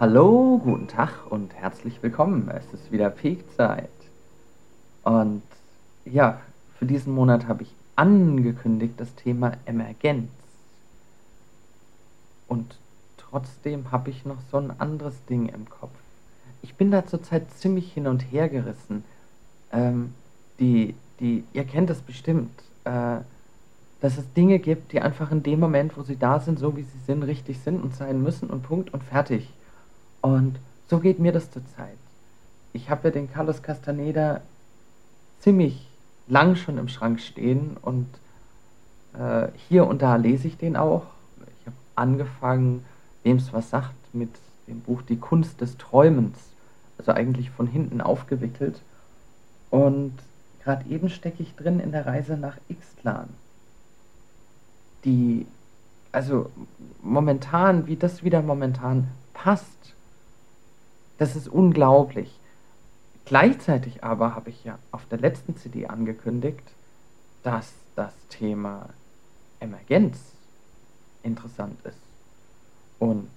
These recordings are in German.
Hallo, guten Tag und herzlich willkommen. Es ist wieder Peakzeit. Und ja, für diesen Monat habe ich angekündigt das Thema Emergenz. Und trotzdem habe ich noch so ein anderes Ding im Kopf. Ich bin da zurzeit ziemlich hin und her gerissen. Ähm, die, die, ihr kennt es bestimmt, äh, dass es Dinge gibt, die einfach in dem Moment, wo sie da sind, so wie sie sind, richtig sind und sein müssen und Punkt und fertig. Und so geht mir das zurzeit. Ich habe ja den Carlos Castaneda ziemlich lang schon im Schrank stehen und äh, hier und da lese ich den auch. Ich habe angefangen, wem es was sagt, mit dem Buch Die Kunst des Träumens, also eigentlich von hinten aufgewickelt. Und gerade eben stecke ich drin in der Reise nach Ixtlan. Die, also momentan, wie das wieder momentan passt, das ist unglaublich. Gleichzeitig aber habe ich ja auf der letzten CD angekündigt, dass das Thema Emergenz interessant ist. Und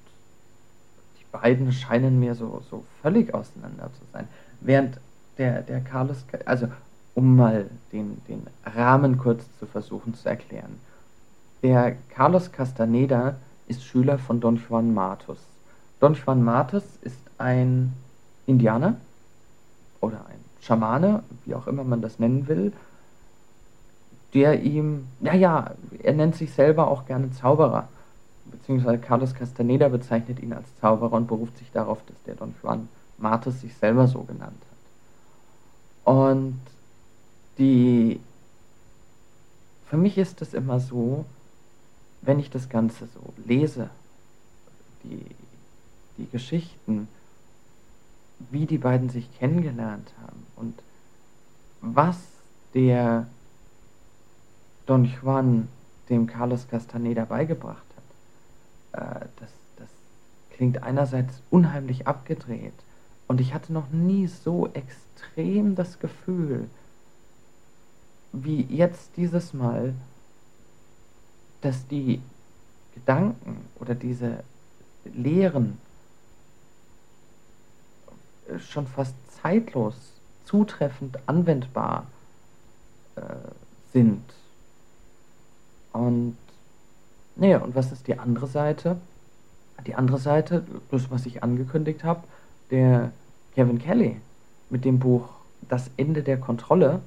die beiden scheinen mir so, so völlig auseinander zu sein. Während der, der Carlos, also um mal den, den Rahmen kurz zu versuchen zu erklären. Der Carlos Castaneda ist Schüler von Don Juan Matus. Don Juan Matus ist ein Indianer oder ein Schamane, wie auch immer man das nennen will, der ihm, naja, er nennt sich selber auch gerne Zauberer, beziehungsweise Carlos Castaneda bezeichnet ihn als Zauberer und beruft sich darauf, dass der Don Juan Matus sich selber so genannt hat. Und die, für mich ist es immer so, wenn ich das Ganze so lese, die, die Geschichten, wie die beiden sich kennengelernt haben und was der Don Juan dem Carlos Castaneda beigebracht hat, äh, das, das klingt einerseits unheimlich abgedreht und ich hatte noch nie so extrem das Gefühl, wie jetzt dieses Mal, dass die Gedanken oder diese Lehren schon fast zeitlos, zutreffend anwendbar äh, sind. Und naja, und was ist die andere Seite? Die andere Seite, das, was ich angekündigt habe, der Kevin Kelly mit dem Buch Das Ende der Kontrolle,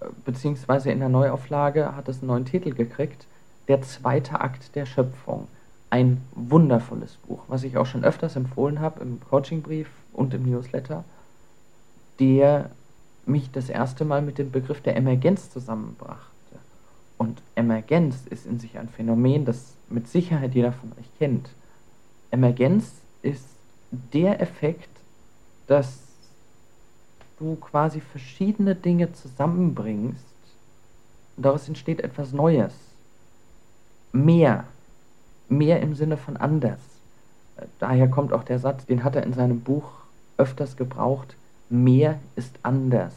äh, beziehungsweise in der Neuauflage hat es einen neuen Titel gekriegt, Der zweite Akt der Schöpfung. Ein wundervolles Buch, was ich auch schon öfters empfohlen habe im Coachingbrief und im Newsletter, der mich das erste Mal mit dem Begriff der Emergenz zusammenbrachte. Und Emergenz ist in sich ein Phänomen, das mit Sicherheit jeder von euch kennt. Emergenz ist der Effekt, dass du quasi verschiedene Dinge zusammenbringst und daraus entsteht etwas Neues. Mehr. Mehr im Sinne von anders. Daher kommt auch der Satz, den hat er in seinem Buch öfters gebraucht, mehr ist anders.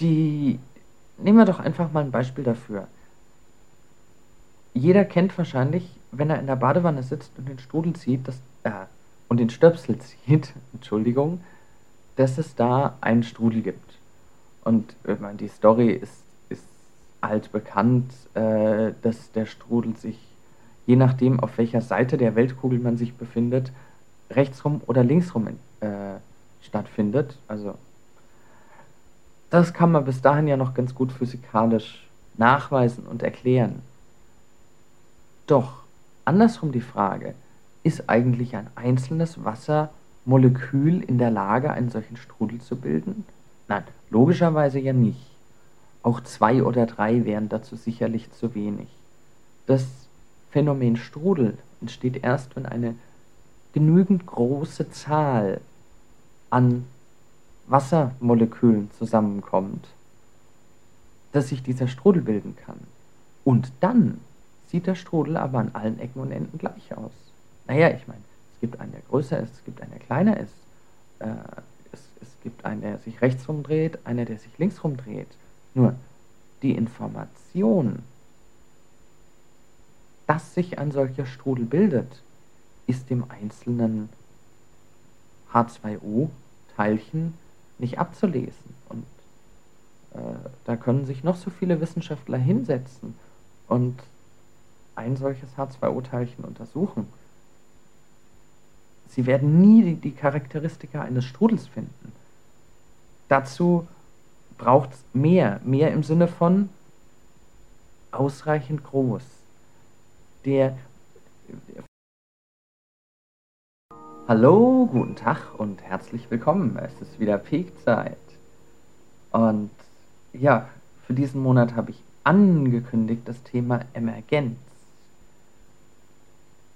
Die, nehmen wir doch einfach mal ein Beispiel dafür. Jeder kennt wahrscheinlich, wenn er in der Badewanne sitzt und den Strudel zieht, das, äh, und den Stöpsel zieht, Entschuldigung, dass es da einen Strudel gibt. Und ich meine, die Story ist altbekannt, äh, dass der Strudel sich, je nachdem, auf welcher Seite der Weltkugel man sich befindet, rechtsrum oder linksrum äh, stattfindet. Also das kann man bis dahin ja noch ganz gut physikalisch nachweisen und erklären. Doch andersrum die Frage, ist eigentlich ein einzelnes Wassermolekül in der Lage, einen solchen Strudel zu bilden? Nein, logischerweise ja nicht. Auch zwei oder drei wären dazu sicherlich zu wenig. Das Phänomen Strudel entsteht erst, wenn eine genügend große Zahl an Wassermolekülen zusammenkommt, dass sich dieser Strudel bilden kann. Und dann sieht der Strudel aber an allen Ecken und Enden gleich aus. Naja, ich meine, es gibt einen, der größer ist, es gibt einen, der kleiner ist. Äh, es, es gibt einen, der sich rechts rumdreht, einer, der sich links rumdreht. Nur die Information, dass sich ein solcher Strudel bildet, ist dem einzelnen H2O-Teilchen nicht abzulesen. Und äh, da können sich noch so viele Wissenschaftler hinsetzen und ein solches H2O-Teilchen untersuchen. Sie werden nie die, die Charakteristika eines Strudels finden. Dazu braucht es mehr, mehr im Sinne von ausreichend groß. Der, Hallo, guten Tag und herzlich willkommen. Es ist wieder Peakzeit. Und ja, für diesen Monat habe ich angekündigt das Thema Emergenz.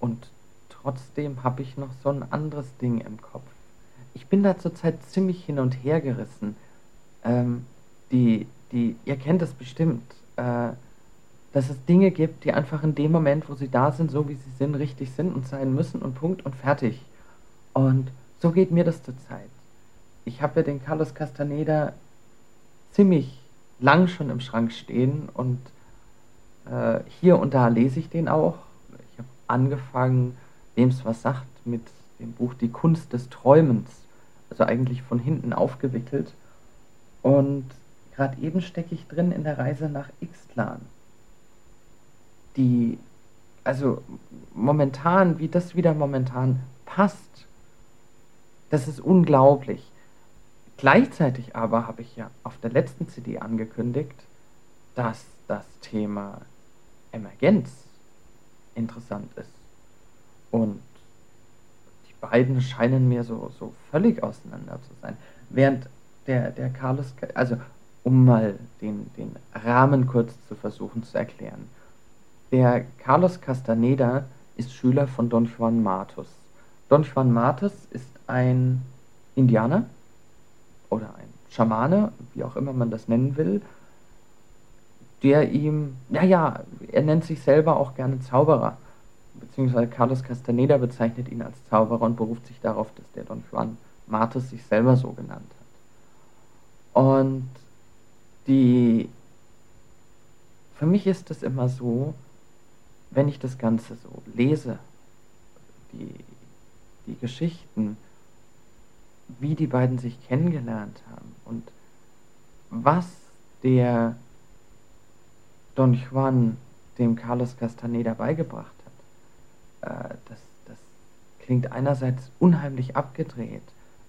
Und trotzdem habe ich noch so ein anderes Ding im Kopf. Ich bin da zurzeit ziemlich hin und her gerissen. Ähm, die, die, ihr kennt es bestimmt, äh, dass es Dinge gibt, die einfach in dem Moment, wo sie da sind, so wie sie sind, richtig sind und sein müssen und Punkt und fertig. Und so geht mir das zurzeit. Ich habe ja den Carlos Castaneda ziemlich lang schon im Schrank stehen und äh, hier und da lese ich den auch. Ich habe angefangen, wem es was sagt, mit dem Buch Die Kunst des Träumens, also eigentlich von hinten aufgewickelt. Und gerade eben stecke ich drin in der Reise nach Ixtlan. Die, also momentan, wie das wieder momentan passt, das ist unglaublich. Gleichzeitig aber habe ich ja auf der letzten CD angekündigt, dass das Thema Emergenz interessant ist. Und die beiden scheinen mir so, so völlig auseinander zu sein. Während der, der Carlos, also um mal den, den Rahmen kurz zu versuchen zu erklären. Der Carlos Castaneda ist Schüler von Don Juan Matus. Don Juan Matus ist ein Indianer oder ein Schamane, wie auch immer man das nennen will, der ihm, ja, ja, er nennt sich selber auch gerne Zauberer, beziehungsweise Carlos Castaneda bezeichnet ihn als Zauberer und beruft sich darauf, dass der Don Juan Martes sich selber so genannt hat. Und die, für mich ist es immer so, wenn ich das Ganze so lese, die, die Geschichten, wie die beiden sich kennengelernt haben und was der Don Juan dem Carlos Castaneda beigebracht hat, äh, das, das klingt einerseits unheimlich abgedreht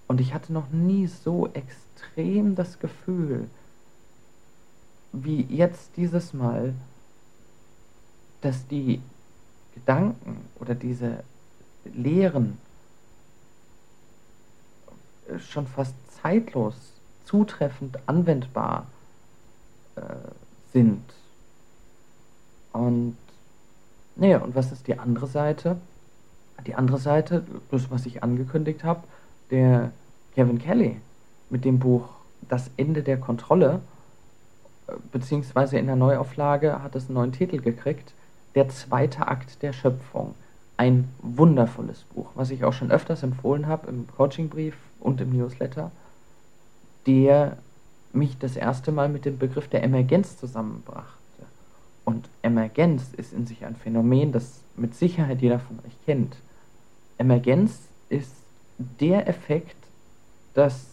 und ich hatte noch nie so extrem das Gefühl, wie jetzt dieses Mal, dass die Gedanken oder diese Lehren schon fast zeitlos, zutreffend anwendbar äh, sind. Und naja, und was ist die andere Seite? Die andere Seite, das, was ich angekündigt habe, der Kevin Kelly mit dem Buch Das Ende der Kontrolle, beziehungsweise in der Neuauflage hat es einen neuen Titel gekriegt, Der zweite Akt der Schöpfung. Ein wundervolles Buch, was ich auch schon öfters empfohlen habe im Coachingbrief und im Newsletter, der mich das erste Mal mit dem Begriff der Emergenz zusammenbrachte. Und Emergenz ist in sich ein Phänomen, das mit Sicherheit jeder von euch kennt. Emergenz ist der Effekt, dass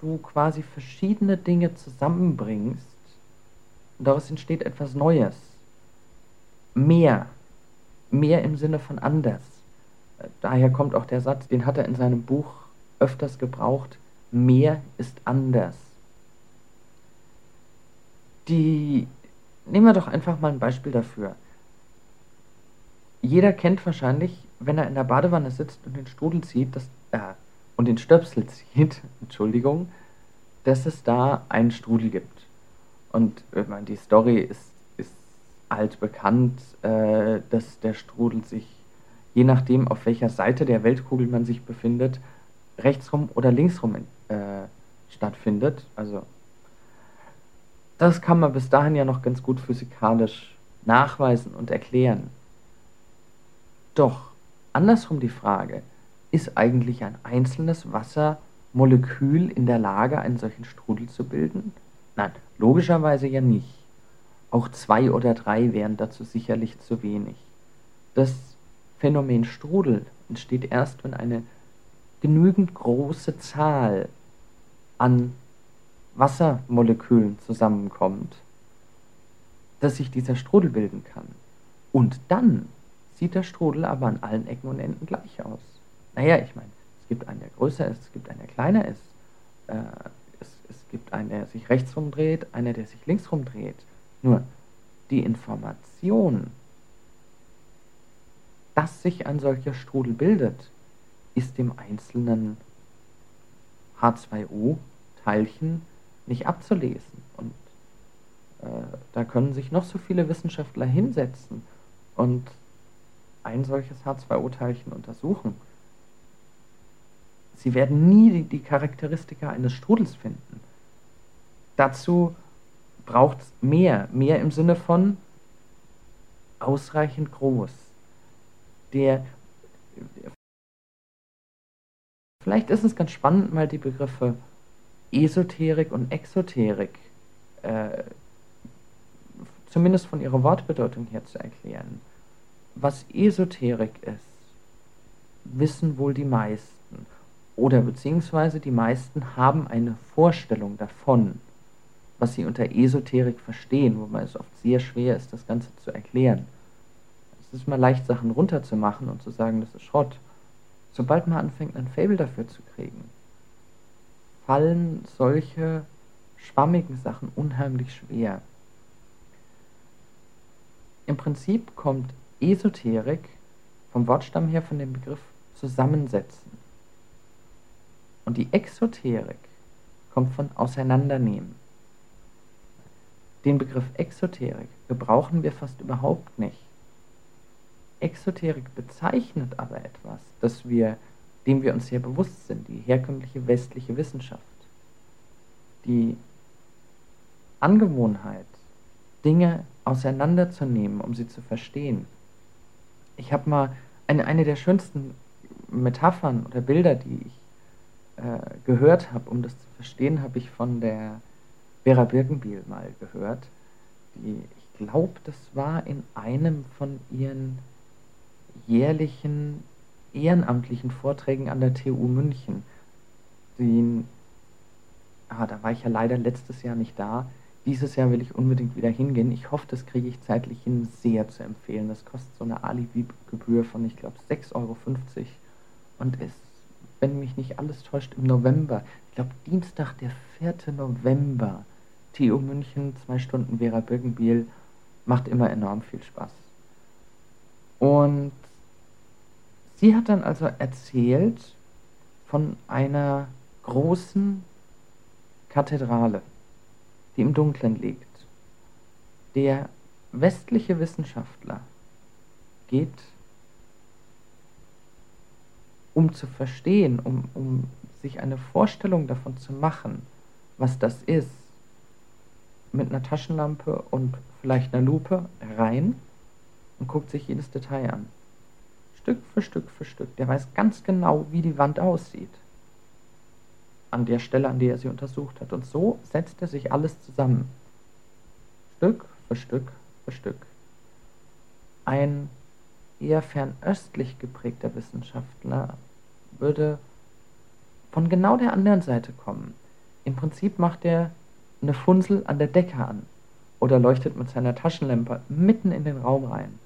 du quasi verschiedene Dinge zusammenbringst und daraus entsteht etwas Neues. Mehr. Mehr im Sinne von anders. Daher kommt auch der Satz, den hat er in seinem Buch öfters gebraucht, mehr ist anders. Die, nehmen wir doch einfach mal ein Beispiel dafür. Jeder kennt wahrscheinlich, wenn er in der Badewanne sitzt und den Strudel zieht, das, äh, und den Stöpsel zieht, Entschuldigung, dass es da einen Strudel gibt. Und ich meine, die Story ist, ist altbekannt, äh, dass der Strudel sich, je nachdem, auf welcher Seite der Weltkugel man sich befindet, rechtsrum oder linksrum äh, stattfindet. Also das kann man bis dahin ja noch ganz gut physikalisch nachweisen und erklären. Doch andersrum die Frage, ist eigentlich ein einzelnes Wassermolekül in der Lage, einen solchen Strudel zu bilden? Nein, logischerweise ja nicht. Auch zwei oder drei wären dazu sicherlich zu wenig. Das Phänomen Strudel entsteht erst, wenn eine genügend große Zahl an Wassermolekülen zusammenkommt, dass sich dieser Strudel bilden kann. Und dann sieht der Strudel aber an allen Ecken und Enden gleich aus. Naja, ich meine, es gibt einen, der größer ist, es gibt einen, der kleiner ist. Äh, es, es gibt einen, der sich rechts rumdreht, einer, der sich links rumdreht. Nur die Information, dass sich ein solcher Strudel bildet, ist dem einzelnen H2O-Teilchen nicht abzulesen. Und äh, da können sich noch so viele Wissenschaftler hinsetzen und ein solches H2O-Teilchen untersuchen. Sie werden nie die, die Charakteristika eines Strudels finden. Dazu braucht es mehr, mehr im Sinne von ausreichend groß. Der, vielleicht ist es ganz spannend, mal die Begriffe Esoterik und Exoterik äh, zumindest von ihrer Wortbedeutung her zu erklären. Was Esoterik ist, wissen wohl die meisten. Oder beziehungsweise die meisten haben eine Vorstellung davon, was sie unter Esoterik verstehen, wobei es oft sehr schwer ist, das Ganze zu erklären. Es ist mal leicht, Sachen runterzumachen und zu sagen, das ist Schrott. Sobald man anfängt, ein Fable dafür zu kriegen, fallen solche schwammigen Sachen unheimlich schwer. Im Prinzip kommt Esoterik vom Wortstamm her von dem Begriff zusammensetzen. Und die Exoterik kommt von auseinandernehmen. Den Begriff Exoterik gebrauchen wir fast überhaupt nicht. Exoterik bezeichnet aber etwas, das wir, dem wir uns sehr bewusst sind, die herkömmliche westliche Wissenschaft. Die Angewohnheit, Dinge auseinanderzunehmen, um sie zu verstehen. Ich habe mal eine, eine der schönsten Metaphern oder Bilder, die ich äh, gehört habe, um das zu verstehen, habe ich von der Vera Birkenbiel mal gehört. Die, ich glaube, das war in einem von ihren jährlichen ehrenamtlichen Vorträgen an der TU München. Den, ah, da war ich ja leider letztes Jahr nicht da. Dieses Jahr will ich unbedingt wieder hingehen. Ich hoffe, das kriege ich zeitlich hin, sehr zu empfehlen. Das kostet so eine Alibi-Gebühr von, ich glaube, 6,50 Euro. Und ist, wenn mich nicht alles täuscht, im November. Ich glaube, Dienstag, der 4. November. TU München, zwei Stunden Vera Birkenbiel. Macht immer enorm viel Spaß. Und sie hat dann also erzählt von einer großen Kathedrale die im Dunkeln liegt. Der westliche Wissenschaftler geht, um zu verstehen, um, um sich eine Vorstellung davon zu machen, was das ist, mit einer Taschenlampe und vielleicht einer Lupe rein und guckt sich jedes Detail an. Stück für Stück für Stück. Der weiß ganz genau, wie die Wand aussieht an der Stelle, an der er sie untersucht hat. Und so setzt er sich alles zusammen. Stück für Stück für Stück. Ein eher fernöstlich geprägter Wissenschaftler würde von genau der anderen Seite kommen. Im Prinzip macht er eine Funsel an der Decke an oder leuchtet mit seiner Taschenlampe mitten in den Raum rein,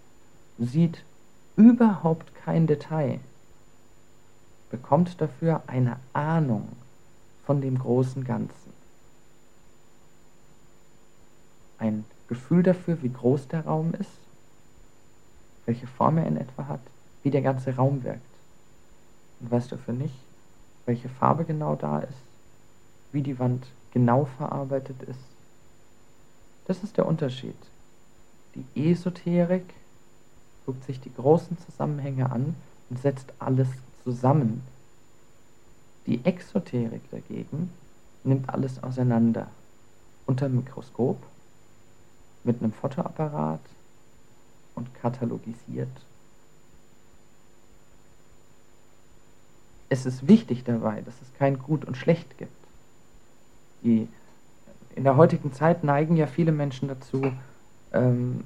sieht überhaupt kein Detail, bekommt dafür eine Ahnung von dem großen Ganzen. Ein Gefühl dafür, wie groß der Raum ist, welche Form er in etwa hat, wie der ganze Raum wirkt. Und weißt dafür nicht, welche Farbe genau da ist, wie die Wand genau verarbeitet ist. Das ist der Unterschied. Die Esoterik guckt sich die großen Zusammenhänge an und setzt alles zusammen die Exoterik dagegen nimmt alles auseinander unter dem Mikroskop mit einem Fotoapparat und katalogisiert. Es ist wichtig dabei, dass es kein Gut und Schlecht gibt. Die, in der heutigen Zeit neigen ja viele Menschen dazu, ähm,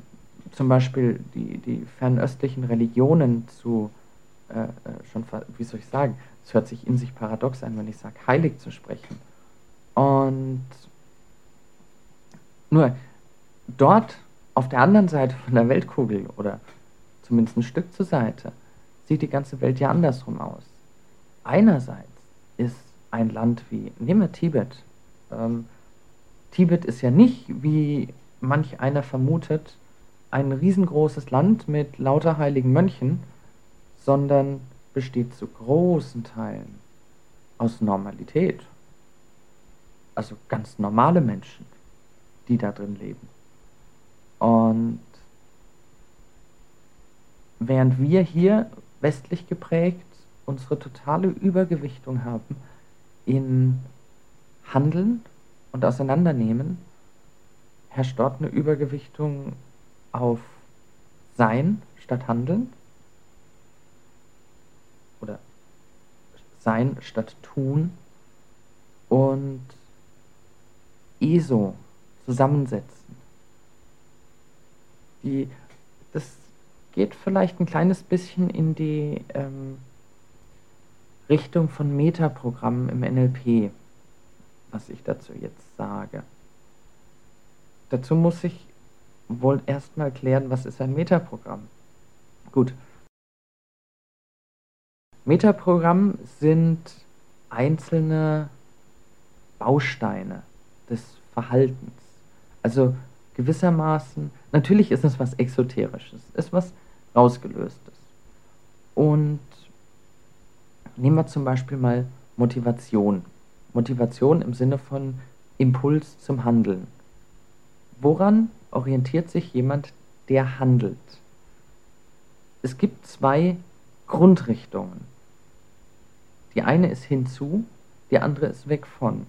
zum Beispiel die, die fernöstlichen Religionen zu, äh, äh schon, wie soll ich sagen, es hört sich in sich paradox an, wenn ich sage, heilig zu sprechen. Und nur dort auf der anderen Seite von der Weltkugel oder zumindest ein Stück zur Seite sieht die ganze Welt ja andersrum aus. Einerseits ist ein Land wie, nehmen wir Tibet. Ähm, Tibet ist ja nicht, wie manch einer vermutet, ein riesengroßes Land mit lauter heiligen Mönchen, sondern besteht zu großen Teilen aus Normalität. Also ganz normale Menschen, die da drin leben. Und während wir hier westlich geprägt unsere totale Übergewichtung haben in Handeln und Auseinandernehmen, herrscht dort eine Übergewichtung auf Sein statt Handeln oder Sein statt Tun und ESO zusammensetzen. Die, das geht vielleicht ein kleines bisschen in die ähm, Richtung von Metaprogrammen im NLP, was ich dazu jetzt sage. Dazu muss ich wohl erstmal klären, was ist ein Metaprogramm. Gut. Metaprogramm sind einzelne Bausteine des Verhaltens. Also gewissermaßen, natürlich ist es was Exoterisches, ist was Rausgelöstes. Und nehmen wir zum Beispiel mal Motivation. Motivation im Sinne von Impuls zum Handeln. Woran orientiert sich jemand, der handelt? Es gibt zwei Grundrichtungen. Die eine ist hinzu, die andere ist weg von.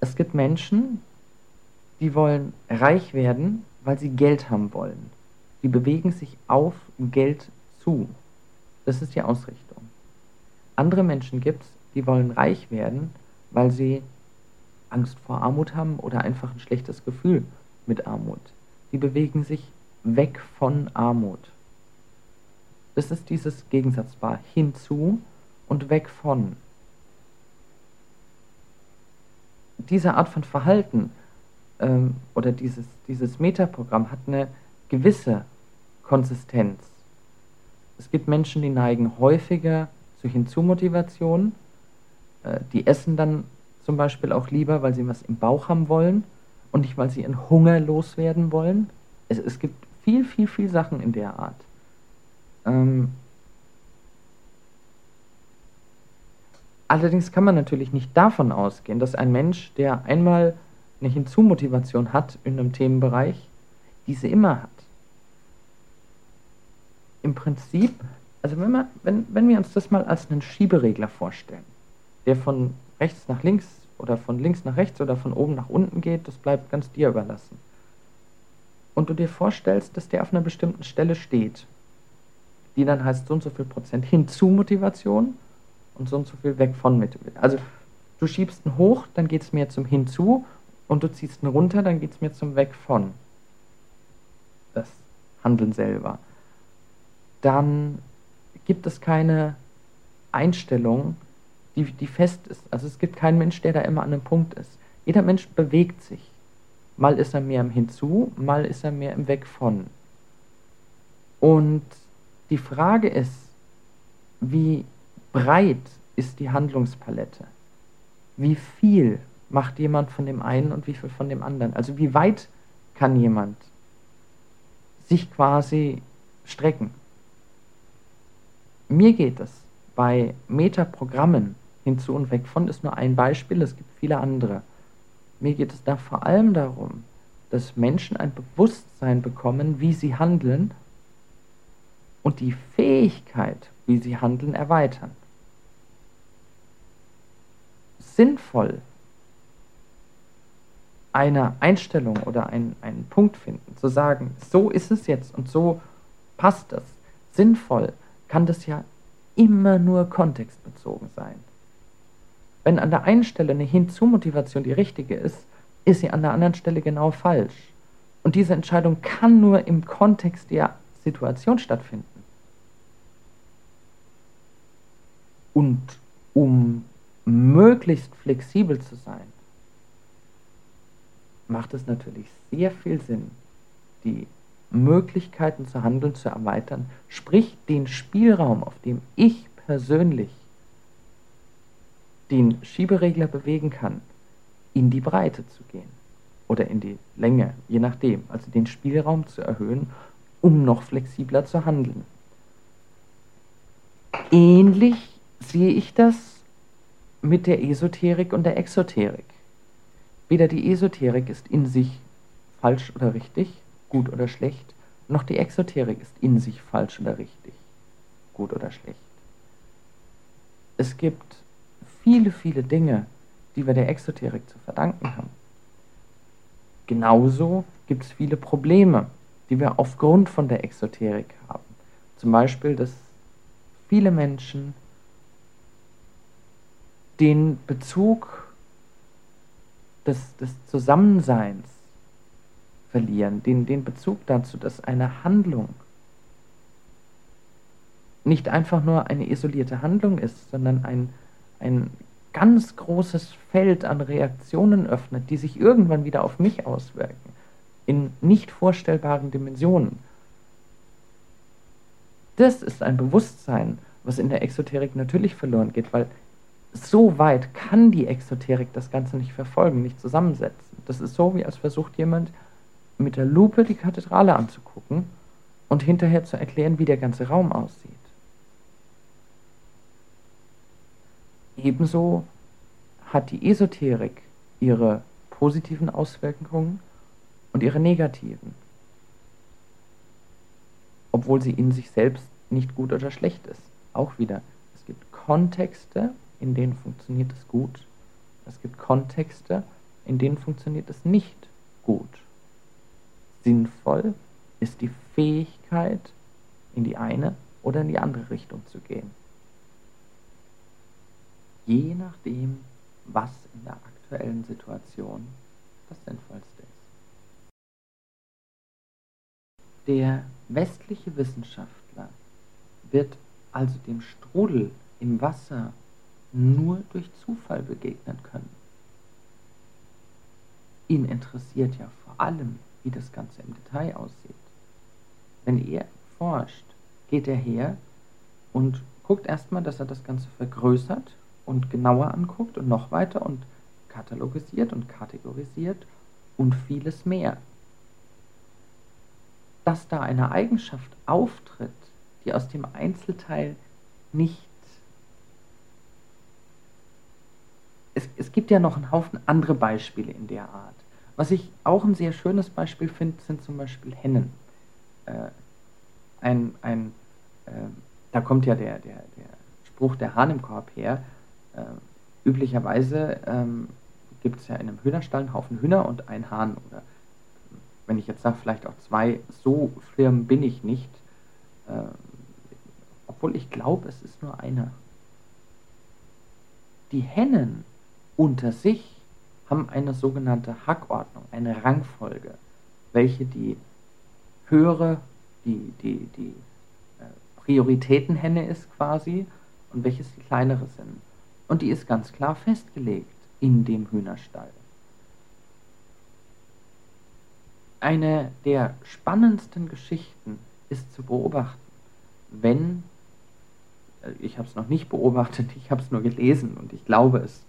Es gibt Menschen, die wollen reich werden, weil sie Geld haben wollen. Die bewegen sich auf Geld zu. Das ist die Ausrichtung. Andere Menschen gibt es, die wollen reich werden, weil sie Angst vor Armut haben oder einfach ein schlechtes Gefühl mit Armut. Die bewegen sich weg von Armut. Das ist dieses Gegensatzpaar hinzu und weg von. Diese Art von Verhalten ähm, oder dieses, dieses Metaprogramm hat eine gewisse Konsistenz. Es gibt Menschen, die neigen häufiger zu Hinzumotivation. Äh, die essen dann zum Beispiel auch lieber, weil sie was im Bauch haben wollen und nicht, weil sie ihren Hunger loswerden wollen. Es, es gibt viel, viel, viel Sachen in der Art. Ähm, allerdings kann man natürlich nicht davon ausgehen, dass ein Mensch, der einmal eine Hinzumotivation hat in einem Themenbereich, diese immer hat. Im Prinzip, also wenn, wir, wenn, wenn wir uns das mal als einen Schieberegler vorstellen, der von rechts nach links oder von links nach rechts oder von oben nach unten geht, das bleibt ganz dir überlassen. Und du dir vorstellst, dass der auf einer bestimmten Stelle steht, die dann heißt so und so viel Prozent hinzu Motivation und so und so viel weg von Motivation. Also du schiebst ihn hoch, dann geht es mehr zum Hinzu und du ziehst ihn runter, dann geht es mir zum Weg von. Das Handeln selber. Dann gibt es keine Einstellung, die, die fest ist. Also es gibt keinen Mensch, der da immer an einem Punkt ist. Jeder Mensch bewegt sich. Mal ist er mehr im Hinzu, mal ist er mehr im Weg von. Und die Frage ist, wie breit ist die Handlungspalette? Wie viel macht jemand von dem einen und wie viel von dem anderen? Also wie weit kann jemand sich quasi strecken? Mir geht es bei Metaprogrammen hinzu und weg von ist nur ein Beispiel, es gibt viele andere. Mir geht es da vor allem darum, dass Menschen ein Bewusstsein bekommen, wie sie handeln und die Fähigkeit, wie sie handeln, erweitern. Sinnvoll eine Einstellung oder einen, einen Punkt finden, zu sagen, so ist es jetzt und so passt es, sinnvoll, kann das ja immer nur kontextbezogen sein. Wenn an der einen Stelle eine Hinzumotivation die richtige ist, ist sie an der anderen Stelle genau falsch. Und diese Entscheidung kann nur im Kontext der Situation stattfinden. Und um möglichst flexibel zu sein, macht es natürlich sehr viel Sinn, die Möglichkeiten zu handeln zu erweitern, sprich den Spielraum, auf dem ich persönlich den Schieberegler bewegen kann, in die Breite zu gehen oder in die Länge, je nachdem, also den Spielraum zu erhöhen, um noch flexibler zu handeln. Ähnlich sehe ich das mit der Esoterik und der Exoterik. Weder die Esoterik ist in sich falsch oder richtig, gut oder schlecht, noch die Exoterik ist in sich falsch oder richtig, gut oder schlecht. Es gibt viele, viele Dinge, die wir der Exoterik zu verdanken haben. Genauso gibt es viele Probleme, die wir aufgrund von der Exoterik haben. Zum Beispiel, dass viele Menschen den Bezug des, des Zusammenseins verlieren, den, den Bezug dazu, dass eine Handlung nicht einfach nur eine isolierte Handlung ist, sondern ein, ein ganz großes Feld an Reaktionen öffnet, die sich irgendwann wieder auf mich auswirken, in nicht vorstellbaren Dimensionen. Das ist ein Bewusstsein, was in der Exoterik natürlich verloren geht, weil so weit kann die Exoterik das Ganze nicht verfolgen, nicht zusammensetzen. Das ist so, wie als versucht jemand mit der Lupe die Kathedrale anzugucken und hinterher zu erklären, wie der ganze Raum aussieht. Ebenso hat die Esoterik ihre positiven Auswirkungen und ihre negativen, obwohl sie in sich selbst nicht gut oder schlecht ist. Auch wieder, es gibt Kontexte, in denen funktioniert es gut, es gibt Kontexte, in denen funktioniert es nicht gut. Sinnvoll ist die Fähigkeit, in die eine oder in die andere Richtung zu gehen je nachdem, was in der aktuellen Situation das Sinnvollste ist. Der westliche Wissenschaftler wird also dem Strudel im Wasser nur durch Zufall begegnen können. Ihn interessiert ja vor allem, wie das Ganze im Detail aussieht. Wenn er forscht, geht er her und guckt erstmal, dass er das Ganze vergrößert und genauer anguckt und noch weiter und katalogisiert und kategorisiert und vieles mehr. Dass da eine Eigenschaft auftritt, die aus dem Einzelteil nicht... Es, es gibt ja noch einen Haufen andere Beispiele in der Art. Was ich auch ein sehr schönes Beispiel finde, sind zum Beispiel Hennen. Äh, ein, ein, äh, da kommt ja der, der, der Spruch der Hahn im Korb her, äh, üblicherweise ähm, gibt es ja in einem Hühnerstall einen Haufen Hühner und einen Hahn. Oder wenn ich jetzt sage, vielleicht auch zwei, so firm bin ich nicht. Äh, obwohl ich glaube, es ist nur einer. Die Hennen unter sich haben eine sogenannte Hackordnung, eine Rangfolge, welche die höhere, die, die, die äh, Prioritätenhenne ist quasi und welches die kleinere sind. Und die ist ganz klar festgelegt in dem Hühnerstall. Eine der spannendsten Geschichten ist zu beobachten, wenn, äh, ich habe es noch nicht beobachtet, ich habe es nur gelesen und ich glaube es,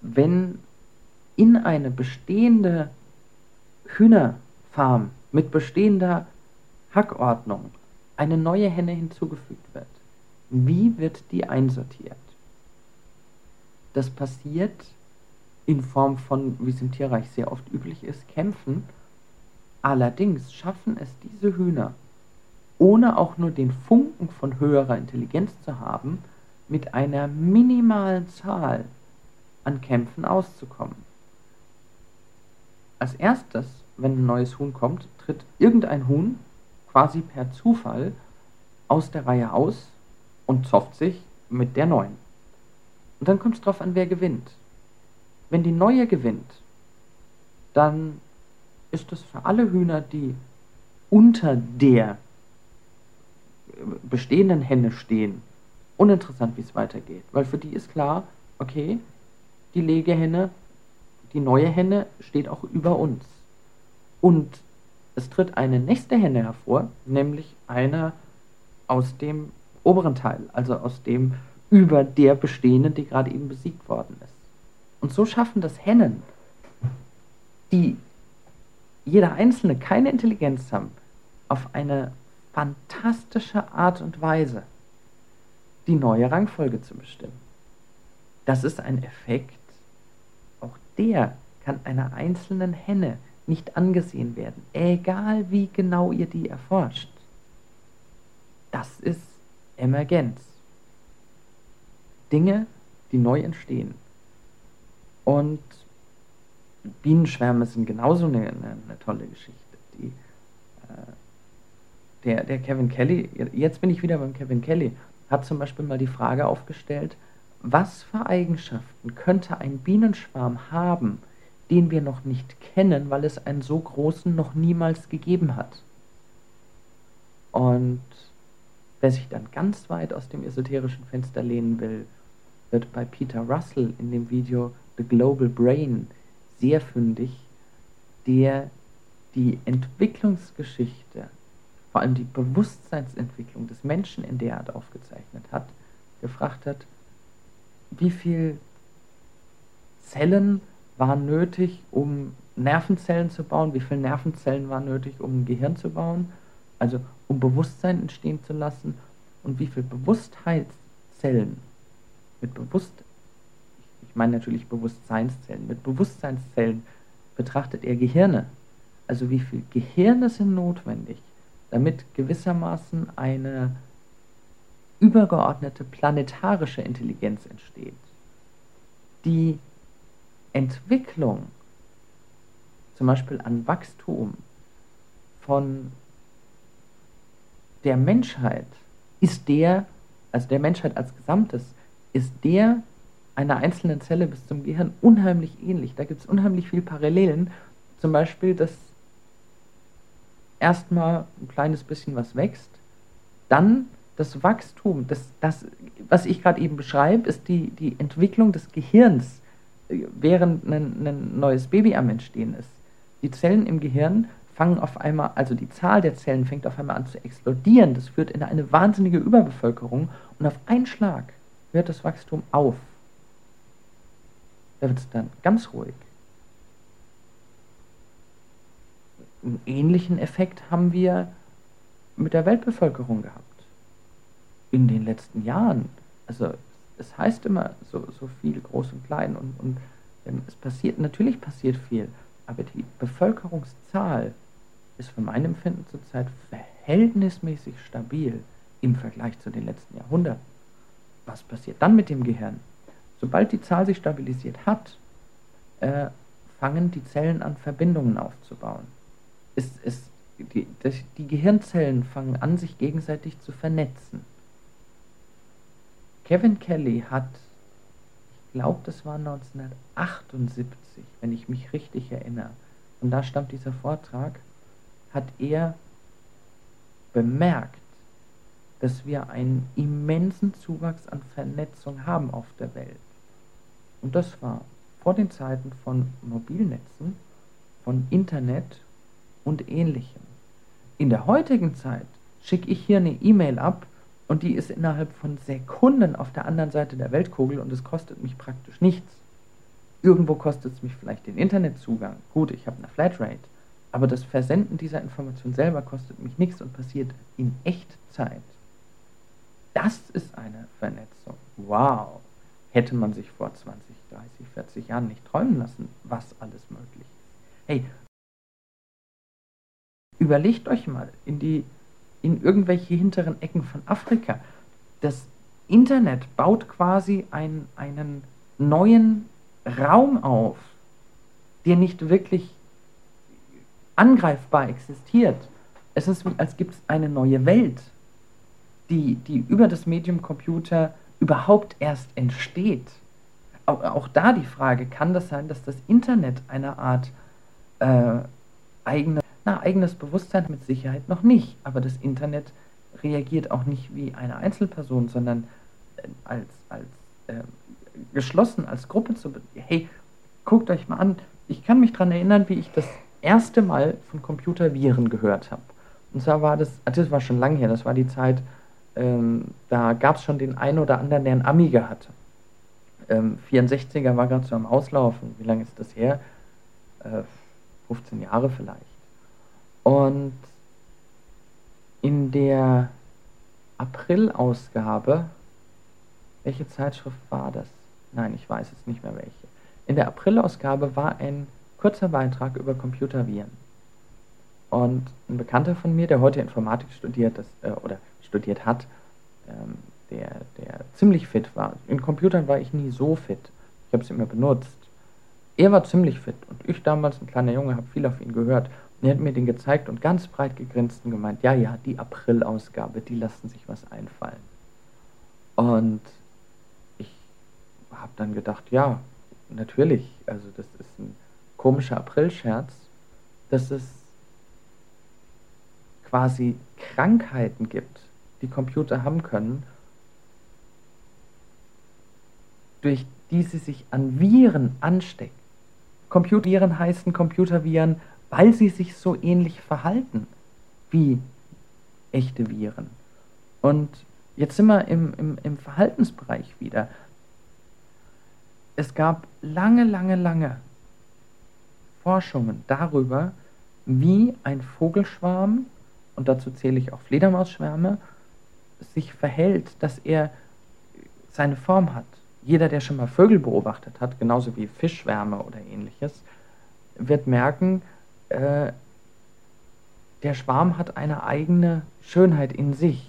wenn in eine bestehende Hühnerfarm mit bestehender Hackordnung eine neue Henne hinzugefügt wird, wie wird die einsortiert? Das passiert in Form von, wie es im Tierreich sehr oft üblich ist, Kämpfen. Allerdings schaffen es diese Hühner, ohne auch nur den Funken von höherer Intelligenz zu haben, mit einer minimalen Zahl an Kämpfen auszukommen. Als erstes, wenn ein neues Huhn kommt, tritt irgendein Huhn quasi per Zufall aus der Reihe aus und zofft sich mit der neuen. Und dann kommt es darauf an, wer gewinnt. Wenn die neue gewinnt, dann ist es für alle Hühner, die unter der bestehenden Henne stehen, uninteressant, wie es weitergeht. Weil für die ist klar, okay, die Legehenne, die neue Henne steht auch über uns. Und es tritt eine nächste Henne hervor, nämlich eine aus dem oberen Teil, also aus dem über der bestehenden, die gerade eben besiegt worden ist. Und so schaffen das Hennen, die jeder einzelne keine Intelligenz haben, auf eine fantastische Art und Weise die neue Rangfolge zu bestimmen. Das ist ein Effekt, der kann einer einzelnen Henne nicht angesehen werden, egal wie genau ihr die erforscht. Das ist Emergenz. Dinge, die neu entstehen. Und Bienenschwärme sind genauso eine, eine, eine tolle Geschichte. Die, äh, der, der Kevin Kelly, jetzt bin ich wieder beim Kevin Kelly, hat zum Beispiel mal die Frage aufgestellt, was für Eigenschaften könnte ein Bienenschwarm haben, den wir noch nicht kennen, weil es einen so großen noch niemals gegeben hat. Und wer sich dann ganz weit aus dem esoterischen Fenster lehnen will, wird bei Peter Russell in dem Video The Global Brain sehr fündig, der die Entwicklungsgeschichte, vor allem die Bewusstseinsentwicklung des Menschen in der Art aufgezeichnet hat, gefragt hat, wie viele Zellen waren nötig, um Nervenzellen zu bauen, wie viele Nervenzellen waren nötig, um ein Gehirn zu bauen, also um Bewusstsein entstehen zu lassen und wie viele Bewusstheitszellen mit Bewusst ich meine natürlich Bewusstseinszellen, mit Bewusstseinszellen betrachtet er Gehirne. Also wie viele Gehirne sind notwendig, damit gewissermaßen eine übergeordnete planetarische Intelligenz entsteht. Die Entwicklung, zum Beispiel an Wachstum von der Menschheit, ist der, also der Menschheit als Gesamtes, ist der einer einzelnen Zelle bis zum Gehirn unheimlich ähnlich. Da gibt es unheimlich viele Parallelen. Zum Beispiel, dass erstmal ein kleines bisschen was wächst, dann das Wachstum, das, das was ich gerade eben beschreibe, ist die, die Entwicklung des Gehirns, äh, während ein, ein neues Baby am Entstehen ist. Die Zellen im Gehirn fangen auf einmal, also die Zahl der Zellen fängt auf einmal an zu explodieren. Das führt in eine wahnsinnige Überbevölkerung und auf einen Schlag hört das Wachstum auf. Da wird es dann ganz ruhig. Einen ähnlichen Effekt haben wir mit der Weltbevölkerung gehabt. In den letzten Jahren. Also es heißt immer so, so viel groß und klein und, und ähm, es passiert, natürlich passiert viel, aber die Bevölkerungszahl ist für mein Empfinden zurzeit verhältnismäßig stabil im Vergleich zu den letzten Jahrhunderten. Was passiert dann mit dem Gehirn? Sobald die Zahl sich stabilisiert hat, äh, fangen die Zellen an, Verbindungen aufzubauen. Es, es, die, die Gehirnzellen fangen an, sich gegenseitig zu vernetzen. Kevin Kelly hat, ich glaube, das war 1978, wenn ich mich richtig erinnere, und da stammt dieser Vortrag, hat er bemerkt, dass wir einen immensen Zuwachs an Vernetzung haben auf der Welt. Und das war vor den Zeiten von Mobilnetzen, von Internet und ähnlichem. In der heutigen Zeit schicke ich hier eine E-Mail ab und die ist innerhalb von Sekunden auf der anderen Seite der Weltkugel und es kostet mich praktisch nichts. Irgendwo kostet es mich vielleicht den Internetzugang. Gut, ich habe eine Flatrate. Aber das Versenden dieser Information selber kostet mich nichts und passiert in Echtzeit. Das ist eine Vernetzung. Wow hätte man sich vor 20, 30, 40 Jahren nicht träumen lassen, was alles möglich ist. Hey, überlegt euch mal in die in irgendwelche hinteren Ecken von Afrika. Das Internet baut quasi ein, einen neuen Raum auf, der nicht wirklich angreifbar existiert. Es ist, als gibt es eine neue Welt, die, die über das Medium Computer überhaupt erst entsteht. Auch, auch da die Frage, kann das sein, dass das Internet eine Art äh, eigene, na, eigenes Bewusstsein mit Sicherheit noch nicht, aber das Internet reagiert auch nicht wie eine Einzelperson, sondern äh, als, als äh, geschlossen, als Gruppe zu. Hey, guckt euch mal an. Ich kann mich daran erinnern, wie ich das erste Mal von Computerviren gehört habe. Und zwar war das, das war schon lange her, das war die Zeit, ähm, da gab es schon den einen oder anderen, der einen Amiga hatte. Ähm, 64er war gerade so am Auslaufen. Wie lange ist das her? Äh, 15 Jahre vielleicht. Und in der April-Ausgabe, welche Zeitschrift war das? Nein, ich weiß jetzt nicht mehr welche. In der April-Ausgabe war ein kurzer Beitrag über Computerviren. Und ein Bekannter von mir, der heute Informatik studiert das, äh, oder studiert hat, ähm, der, der ziemlich fit war. In Computern war ich nie so fit. Ich habe sie immer benutzt. Er war ziemlich fit und ich damals, ein kleiner Junge, habe viel auf ihn gehört. Er hat mir den gezeigt und ganz breit gegrinst und gemeint, ja, ja, die April-Ausgabe, die lassen sich was einfallen. Und ich habe dann gedacht, ja, natürlich, also das ist ein komischer Aprilscherz, dass es quasi Krankheiten gibt, die Computer haben können, durch die sie sich an Viren anstecken. Computerviren heißen Computerviren, weil sie sich so ähnlich verhalten wie echte Viren. Und jetzt sind wir im, im, im Verhaltensbereich wieder. Es gab lange, lange, lange Forschungen darüber, wie ein Vogelschwarm, und dazu zähle ich auch Fledermausschwärme, sich verhält, dass er seine Form hat. Jeder, der schon mal Vögel beobachtet hat, genauso wie Fischschwärme oder ähnliches, wird merken, äh, der Schwarm hat eine eigene Schönheit in sich.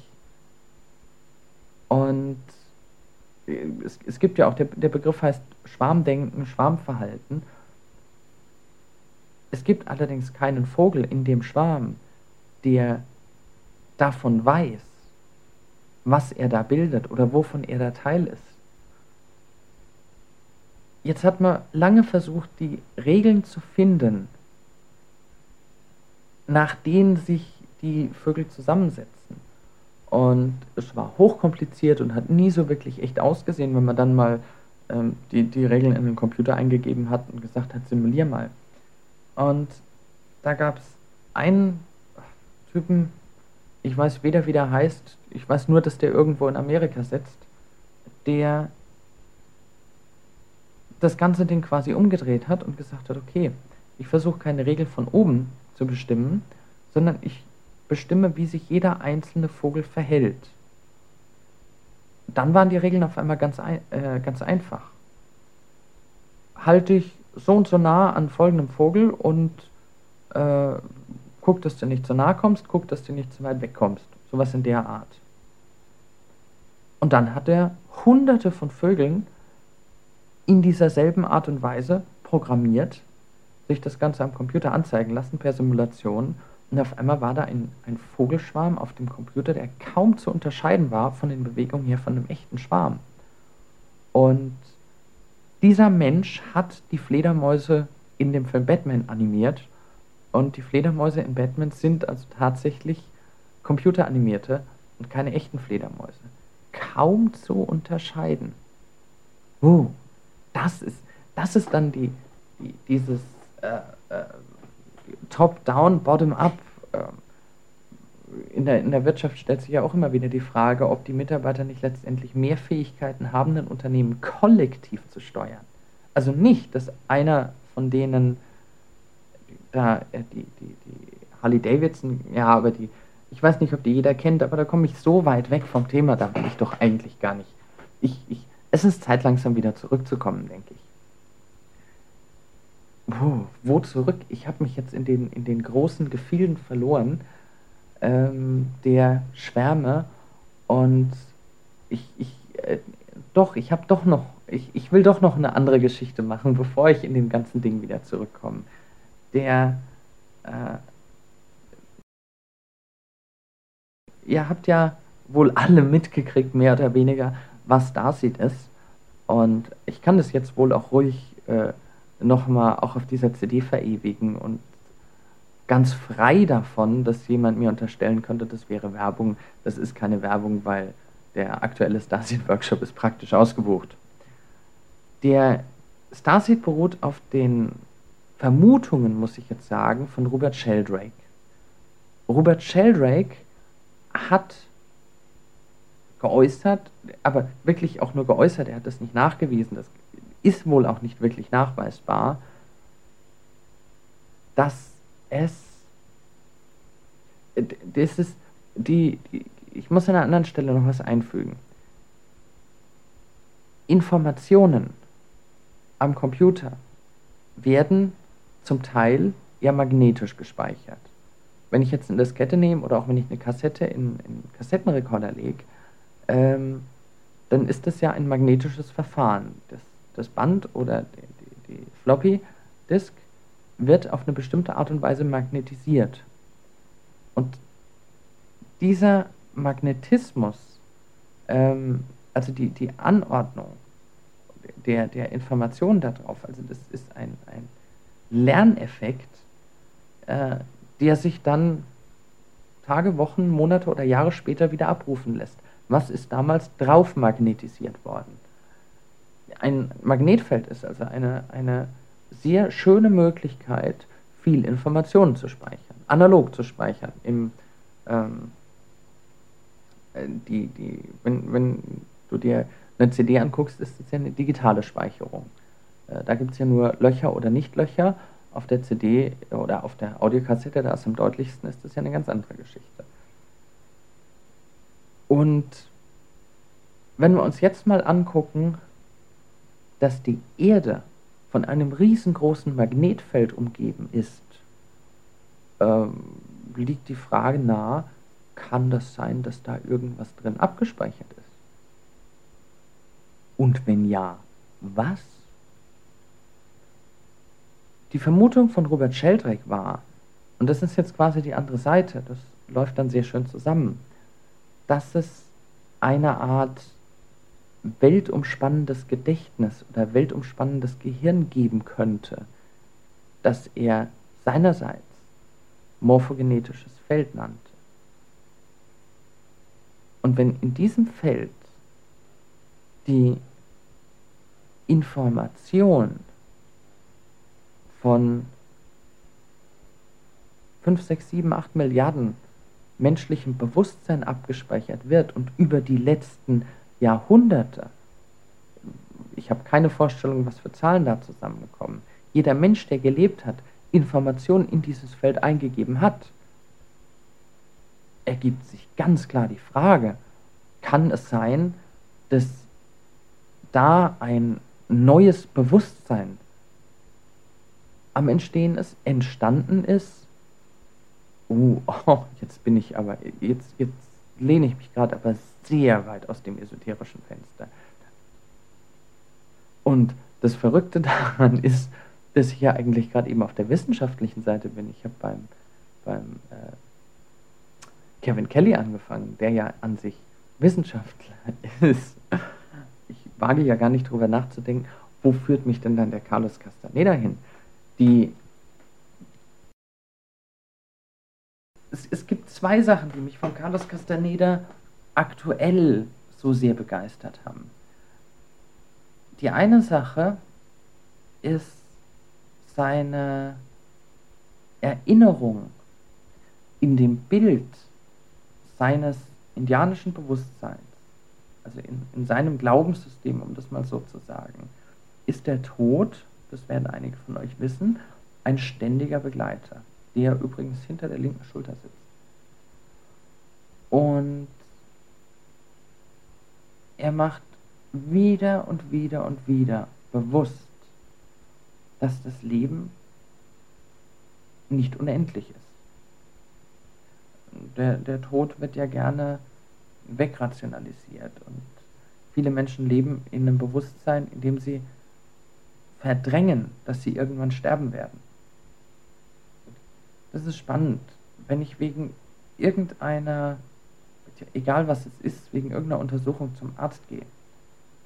Und äh, es, es gibt ja auch, der, der Begriff heißt Schwarmdenken, Schwarmverhalten. Es gibt allerdings keinen Vogel in dem Schwarm, der davon weiß, was er da bildet oder wovon er da Teil ist. Jetzt hat man lange versucht, die Regeln zu finden, nach denen sich die Vögel zusammensetzen. Und es war hochkompliziert und hat nie so wirklich echt ausgesehen, wenn man dann mal ähm, die, die Regeln in den Computer eingegeben hat und gesagt hat, simulier mal. Und da gab es einen Typen, ich weiß weder wie der heißt, ich weiß nur, dass der irgendwo in Amerika sitzt, der das ganze Ding quasi umgedreht hat und gesagt hat, okay, ich versuche keine Regel von oben zu bestimmen, sondern ich bestimme, wie sich jeder einzelne Vogel verhält. Dann waren die Regeln auf einmal ganz, äh, ganz einfach. Halte ich so und so nah an folgendem Vogel und äh, guck, dass du nicht zu nah kommst, guck, dass du nicht zu weit weg kommst. Sowas in der Art. Und dann hat er hunderte von Vögeln in dieser selben Art und Weise programmiert, sich das Ganze am Computer anzeigen lassen per Simulation. Und auf einmal war da ein, ein Vogelschwarm auf dem Computer, der kaum zu unterscheiden war von den Bewegungen her von einem echten Schwarm. Und dieser Mensch hat die Fledermäuse in dem Film Batman animiert. Und die Fledermäuse in Batman sind also tatsächlich computeranimierte und keine echten Fledermäuse kaum zu unterscheiden. Oh, das ist, das ist dann die, die dieses Top-Down, Bottom-Up. Äh, in, der, in der Wirtschaft stellt sich ja auch immer wieder die Frage, ob die Mitarbeiter nicht letztendlich mehr Fähigkeiten haben, ein Unternehmen kollektiv zu steuern. Also nicht, dass einer von denen da äh, die, die, die Harley Davidson, ja, aber die ich weiß nicht, ob die jeder kennt, aber da komme ich so weit weg vom Thema, da will ich doch eigentlich gar nicht. Ich, ich, es ist Zeit langsam wieder zurückzukommen, denke ich. Puh, wo zurück? Ich habe mich jetzt in den, in den großen Gefilden verloren, ähm, der Schwärme und ich, ich äh, doch, ich habe doch noch, ich, ich will doch noch eine andere Geschichte machen, bevor ich in den ganzen Ding wieder zurückkomme. Der, äh, ihr habt ja wohl alle mitgekriegt, mehr oder weniger, was Starseed ist. Und ich kann das jetzt wohl auch ruhig äh, nochmal auch auf dieser CD verewigen. Und ganz frei davon, dass jemand mir unterstellen könnte, das wäre Werbung. Das ist keine Werbung, weil der aktuelle Starseed-Workshop ist praktisch ausgebucht. Der Starseed beruht auf den Vermutungen, muss ich jetzt sagen, von Robert Sheldrake. Robert Sheldrake hat geäußert, aber wirklich auch nur geäußert, er hat das nicht nachgewiesen, das ist wohl auch nicht wirklich nachweisbar, dass es, das ist die, die ich muss an einer anderen Stelle noch was einfügen. Informationen am Computer werden zum Teil ja magnetisch gespeichert. Wenn ich jetzt eine Diskette nehme oder auch wenn ich eine Kassette in, einen Kassettenrekorder lege, ähm, dann ist das ja ein magnetisches Verfahren. Das, das Band oder die, die, die Floppy-Disk wird auf eine bestimmte Art und Weise magnetisiert. Und dieser Magnetismus, ähm, also die, die Anordnung der, der Informationen darauf, also das ist ein, ein Lerneffekt, äh, der sich dann Tage, Wochen, Monate oder Jahre später wieder abrufen lässt. Was ist damals drauf magnetisiert worden? Ein Magnetfeld ist also eine, eine sehr schöne Möglichkeit, viel Informationen zu speichern, analog zu speichern. Im, ähm, äh, die, die, wenn, wenn du dir eine CD anguckst, ist es ja eine digitale Speicherung. Äh, da gibt es ja nur Löcher oder Nichtlöcher. Auf der CD oder auf der Audiokassette, da ist am deutlichsten, ist das ja eine ganz andere Geschichte. Und wenn wir uns jetzt mal angucken, dass die Erde von einem riesengroßen Magnetfeld umgeben ist, ähm, liegt die Frage nahe, kann das sein, dass da irgendwas drin abgespeichert ist? Und wenn ja, was? Die Vermutung von Robert Sheldrake war, und das ist jetzt quasi die andere Seite, das läuft dann sehr schön zusammen, dass es eine Art weltumspannendes Gedächtnis oder weltumspannendes Gehirn geben könnte, das er seinerseits morphogenetisches Feld nannte. Und wenn in diesem Feld die Information von 5, 6, 7, 8 Milliarden menschlichem Bewusstsein abgespeichert wird und über die letzten Jahrhunderte, ich habe keine Vorstellung, was für Zahlen da zusammengekommen, jeder Mensch, der gelebt hat, Informationen in dieses Feld eingegeben hat, ergibt sich ganz klar die Frage, kann es sein, dass da ein neues Bewusstsein am Entstehen ist, entstanden ist? Uh, oh, jetzt bin ich aber, jetzt, jetzt lehne ich mich gerade aber sehr weit aus dem esoterischen Fenster. Und das Verrückte daran ist, dass ich ja eigentlich gerade eben auf der wissenschaftlichen Seite bin. Ich habe beim, beim äh, Kevin Kelly angefangen, der ja an sich Wissenschaftler ist. Ich wage ja gar nicht drüber nachzudenken, wo führt mich denn dann der Carlos Castaneda hin? Die es, es gibt zwei Sachen, die mich von Carlos Castaneda aktuell so sehr begeistert haben. Die eine Sache ist seine Erinnerung in dem Bild seines indianischen Bewusstseins, also in, in seinem Glaubenssystem, um das mal so zu sagen, ist der Tod, das werden einige von euch wissen, ein ständiger Begleiter, der übrigens hinter der linken Schulter sitzt. Und er macht wieder und wieder und wieder bewusst, dass das Leben nicht unendlich ist. Der, der Tod wird ja gerne wegrationalisiert und viele Menschen leben in einem Bewusstsein, in dem sie verdrängen, dass sie irgendwann sterben werden. Das ist spannend. Wenn ich wegen irgendeiner, egal was es ist, wegen irgendeiner Untersuchung zum Arzt gehe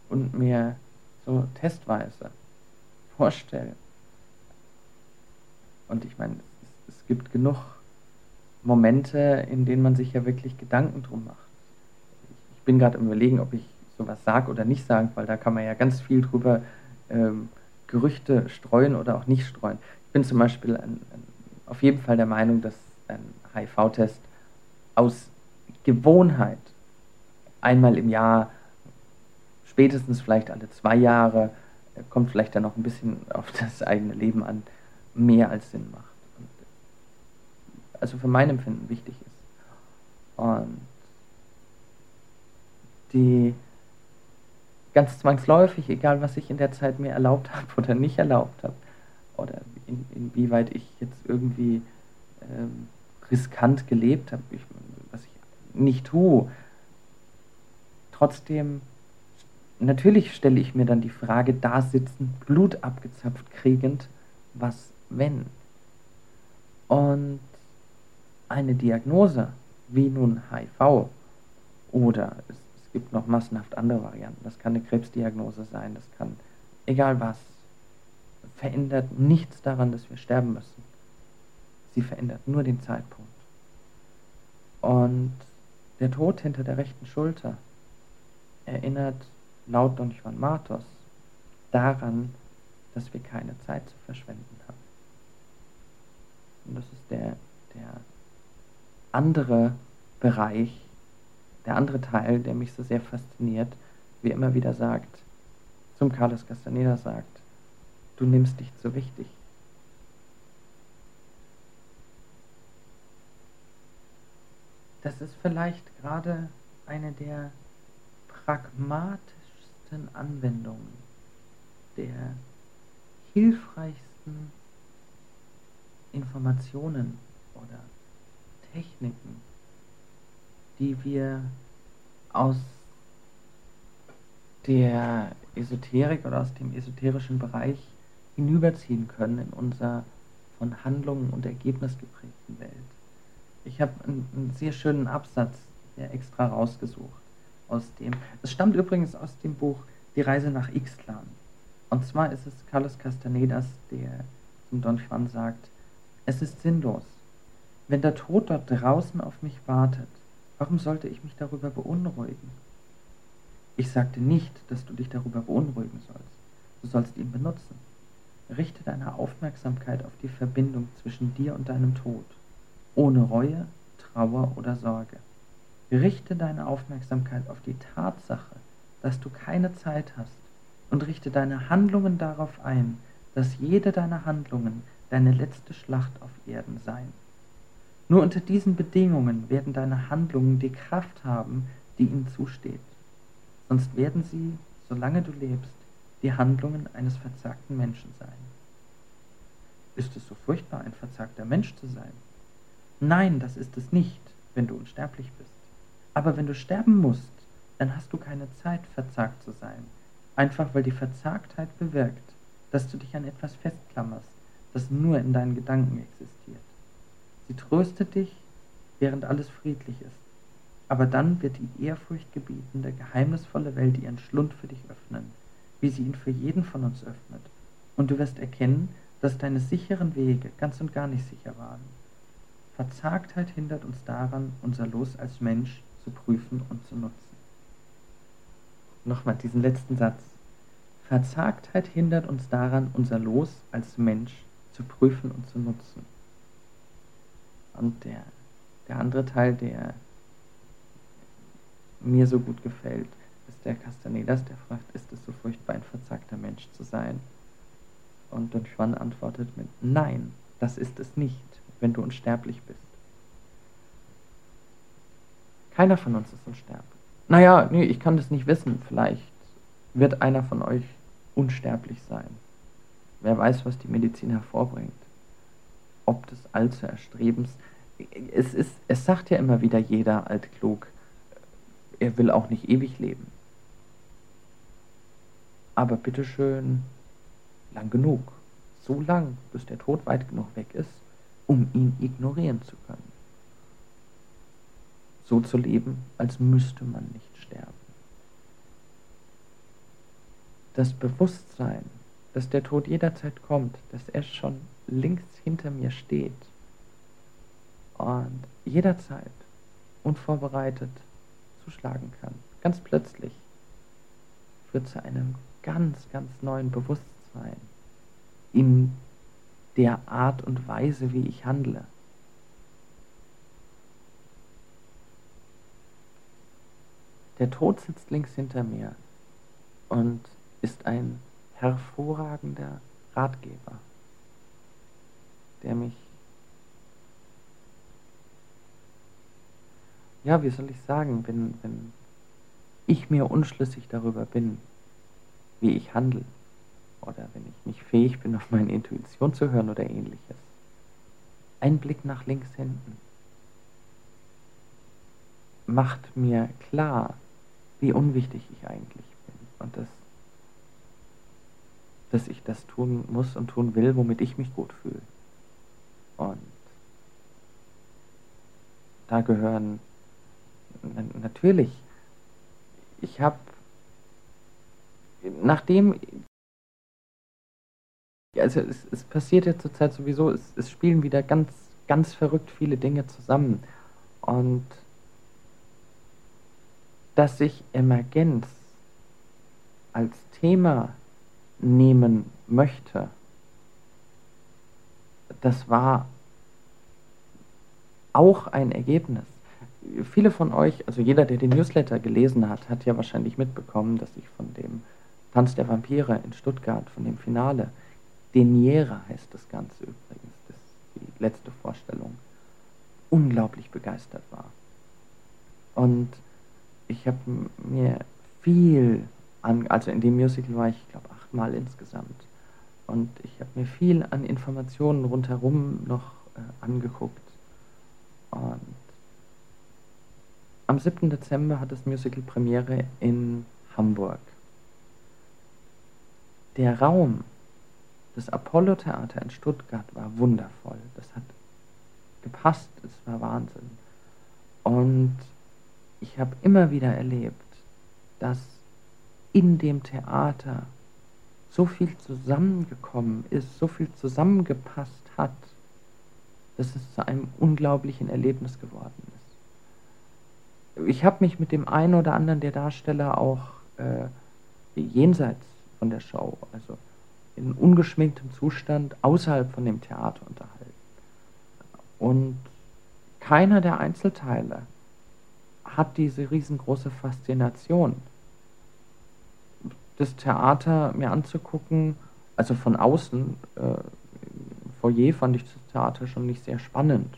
und mir so testweise vorstelle, und ich meine, es gibt genug Momente, in denen man sich ja wirklich Gedanken drum macht. Ich bin gerade im Überlegen, ob ich sowas sage oder nicht sage, weil da kann man ja ganz viel drüber ähm, Gerüchte streuen oder auch nicht streuen. Ich bin zum Beispiel ein, ein, auf jeden Fall der Meinung, dass ein HIV-Test aus Gewohnheit einmal im Jahr, spätestens vielleicht alle zwei Jahre, kommt vielleicht dann noch ein bisschen auf das eigene Leben an, mehr als Sinn macht. Und also für mein Empfinden wichtig ist. Und die ganz zwangsläufig, egal was ich in der Zeit mir erlaubt habe oder nicht erlaubt habe, oder in, inwieweit ich jetzt irgendwie ähm, riskant gelebt habe, was ich nicht tue, trotzdem, natürlich stelle ich mir dann die Frage, da sitzen, Blut abgezapft kriegend, was wenn? Und eine Diagnose, wie nun HIV oder es, es gibt noch massenhaft andere Varianten, das kann eine Krebsdiagnose sein, das kann egal was, verändert nichts daran, dass wir sterben müssen. Sie verändert nur den Zeitpunkt. Und der Tod hinter der rechten Schulter erinnert laut Don Juan Martos daran, dass wir keine Zeit zu verschwenden haben. Und das ist der, der andere Bereich, der andere Teil, der mich so sehr fasziniert, wie er immer wieder sagt, zum Carlos Castaneda sagt, du nimmst dich zu wichtig. Das ist vielleicht gerade eine der pragmatischsten Anwendungen, der hilfreichsten Informationen oder Techniken, die wir aus der Esoterik oder aus dem esoterischen Bereich hinüberziehen können in unser von Handlungen und Ergebnis geprägten Welt. Ich habe einen, einen, sehr schönen Absatz extra rausgesucht aus dem. Es stammt übrigens aus dem Buch Die Reise nach Ixtlan. Und zwar ist es Carlos Castanedas, der zum Don Juan sagt, es ist sinnlos. Wenn der Tod dort draußen auf mich wartet, warum sollte ich mich darüber beunruhigen? Ich sagte nicht, dass du dich darüber beunruhigen sollst. Du sollst ihn benutzen. Richte deine Aufmerksamkeit auf die Verbindung zwischen dir und deinem Tod, ohne Reue, Trauer oder Sorge. Richte deine Aufmerksamkeit auf die Tatsache, dass du keine Zeit hast und richte deine Handlungen darauf ein, dass jede deiner Handlungen deine letzte Schlacht auf Erden sein. Nur unter diesen Bedingungen werden deine Handlungen die Kraft haben, die ihnen zusteht. Sonst werden sie, solange du lebst, die Handlungen eines verzagten Menschen sein. Ist es so furchtbar, ein verzagter Mensch zu sein? Nein, das ist es nicht, wenn du unsterblich bist. Aber wenn du sterben musst, dann hast du keine Zeit, verzagt zu sein. Einfach weil die Verzagtheit bewirkt, dass du dich an etwas festklammerst, das nur in deinen Gedanken existiert. Sie tröstet dich, während alles friedlich ist. Aber dann wird die ehrfurchtgebietende, geheimnisvolle Welt ihren Schlund für dich öffnen, wie sie ihn für jeden von uns öffnet. Und du wirst erkennen, dass deine sicheren Wege ganz und gar nicht sicher waren. Verzagtheit hindert uns daran, unser Los als Mensch zu prüfen und zu nutzen. Nochmal diesen letzten Satz. Verzagtheit hindert uns daran, unser Los als Mensch zu prüfen und zu nutzen. Und der, der andere Teil, der mir so gut gefällt, der Castanedas, der fragt, ist es so furchtbar, ein verzagter Mensch zu sein? Und Don Juan antwortet mit, nein, das ist es nicht, wenn du unsterblich bist. Keiner von uns ist unsterblich. Naja, nee, ich kann das nicht wissen. Vielleicht wird einer von euch unsterblich sein. Wer weiß, was die Medizin hervorbringt. Ob des allzu erstrebens. Es, ist, es sagt ja immer wieder jeder altklug, er will auch nicht ewig leben. Aber bitteschön, lang genug. So lang, bis der Tod weit genug weg ist, um ihn ignorieren zu können so zu leben, als müsste man nicht sterben. Das Bewusstsein, dass der Tod jederzeit kommt, dass er schon links hinter mir steht, und jederzeit unvorbereitet zuschlagen kann. Ganz plötzlich führt zu einem ganz, ganz neuen Bewusstsein in der Art und Weise, wie ich handle. Der Tod sitzt links hinter mir und ist ein hervorragender Ratgeber, der mich, ja, wie soll ich sagen, wenn, wenn ich mir unschlüssig darüber bin, wie ich handle, oder wenn ich nicht fähig bin, auf meine Intuition zu hören oder ähnliches. Ein Blick nach links hinten macht mir klar, wie unwichtig ich eigentlich bin und dass, dass ich das tun muss und tun will, womit ich mich gut fühle. Und da gehören natürlich, ich habe, nachdem, also es, es passiert ja zurzeit sowieso, es, es spielen wieder ganz, ganz verrückt viele Dinge zusammen. Und dass ich Emergenz als Thema nehmen möchte, das war auch ein Ergebnis. Viele von euch, also jeder, der den Newsletter gelesen hat, hat ja wahrscheinlich mitbekommen, dass ich von dem Tanz der Vampire in Stuttgart, von dem Finale, Deniera heißt das Ganze übrigens, das ist die letzte Vorstellung, unglaublich begeistert war. Und ich habe mir viel an, also in dem Musical war ich, ich glaube, achtmal insgesamt. Und ich habe mir viel an Informationen rundherum noch äh, angeguckt. Und am 7. Dezember hat das Musical Premiere in Hamburg. Der Raum des Apollo Theater in Stuttgart war wundervoll. Das hat gepasst, es war Wahnsinn. Und ich habe immer wieder erlebt, dass in dem Theater so viel zusammengekommen ist, so viel zusammengepasst hat, dass es zu einem unglaublichen Erlebnis geworden ist. Ich habe mich mit dem einen oder anderen der Darsteller auch äh, jenseits von der Show, also in ungeschminktem Zustand außerhalb von dem Theater unterhalten. Und keiner der Einzelteile hat diese riesengroße Faszination. Das Theater mir anzugucken, also von außen, äh, im Foyer fand ich das Theater schon nicht sehr spannend.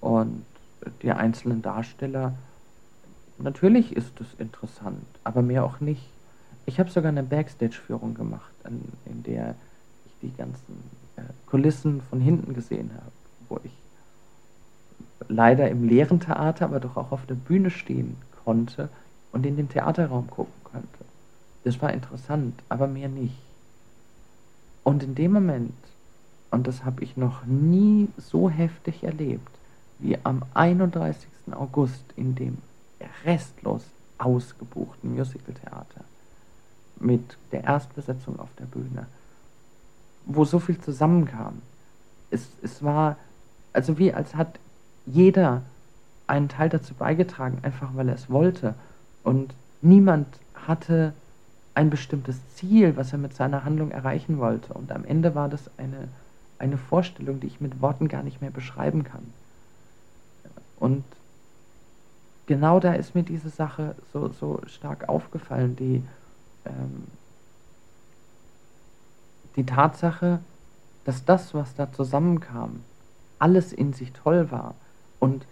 Und die einzelnen Darsteller, natürlich ist es interessant, aber mehr auch nicht. Ich habe sogar eine Backstage-Führung gemacht, in der ich die ganzen äh, Kulissen von hinten gesehen habe, wo ich leider im leeren Theater, aber doch auch auf der Bühne stehen konnte und in den Theaterraum gucken konnte. Das war interessant, aber mehr nicht. Und in dem Moment, und das habe ich noch nie so heftig erlebt, wie am 31. August in dem restlos ausgebuchten Musicaltheater mit der Erstbesetzung auf der Bühne, wo so viel zusammenkam. Es, es war, also wie als hat jeder einen Teil dazu beigetragen, einfach weil er es wollte. Und niemand hatte ein bestimmtes Ziel, was er mit seiner Handlung erreichen wollte. Und am Ende war das eine, eine Vorstellung, die ich mit Worten gar nicht mehr beschreiben kann. Und genau da ist mir diese Sache so, so stark aufgefallen, die, ähm, die Tatsache, dass das, was da zusammenkam, alles in sich toll war und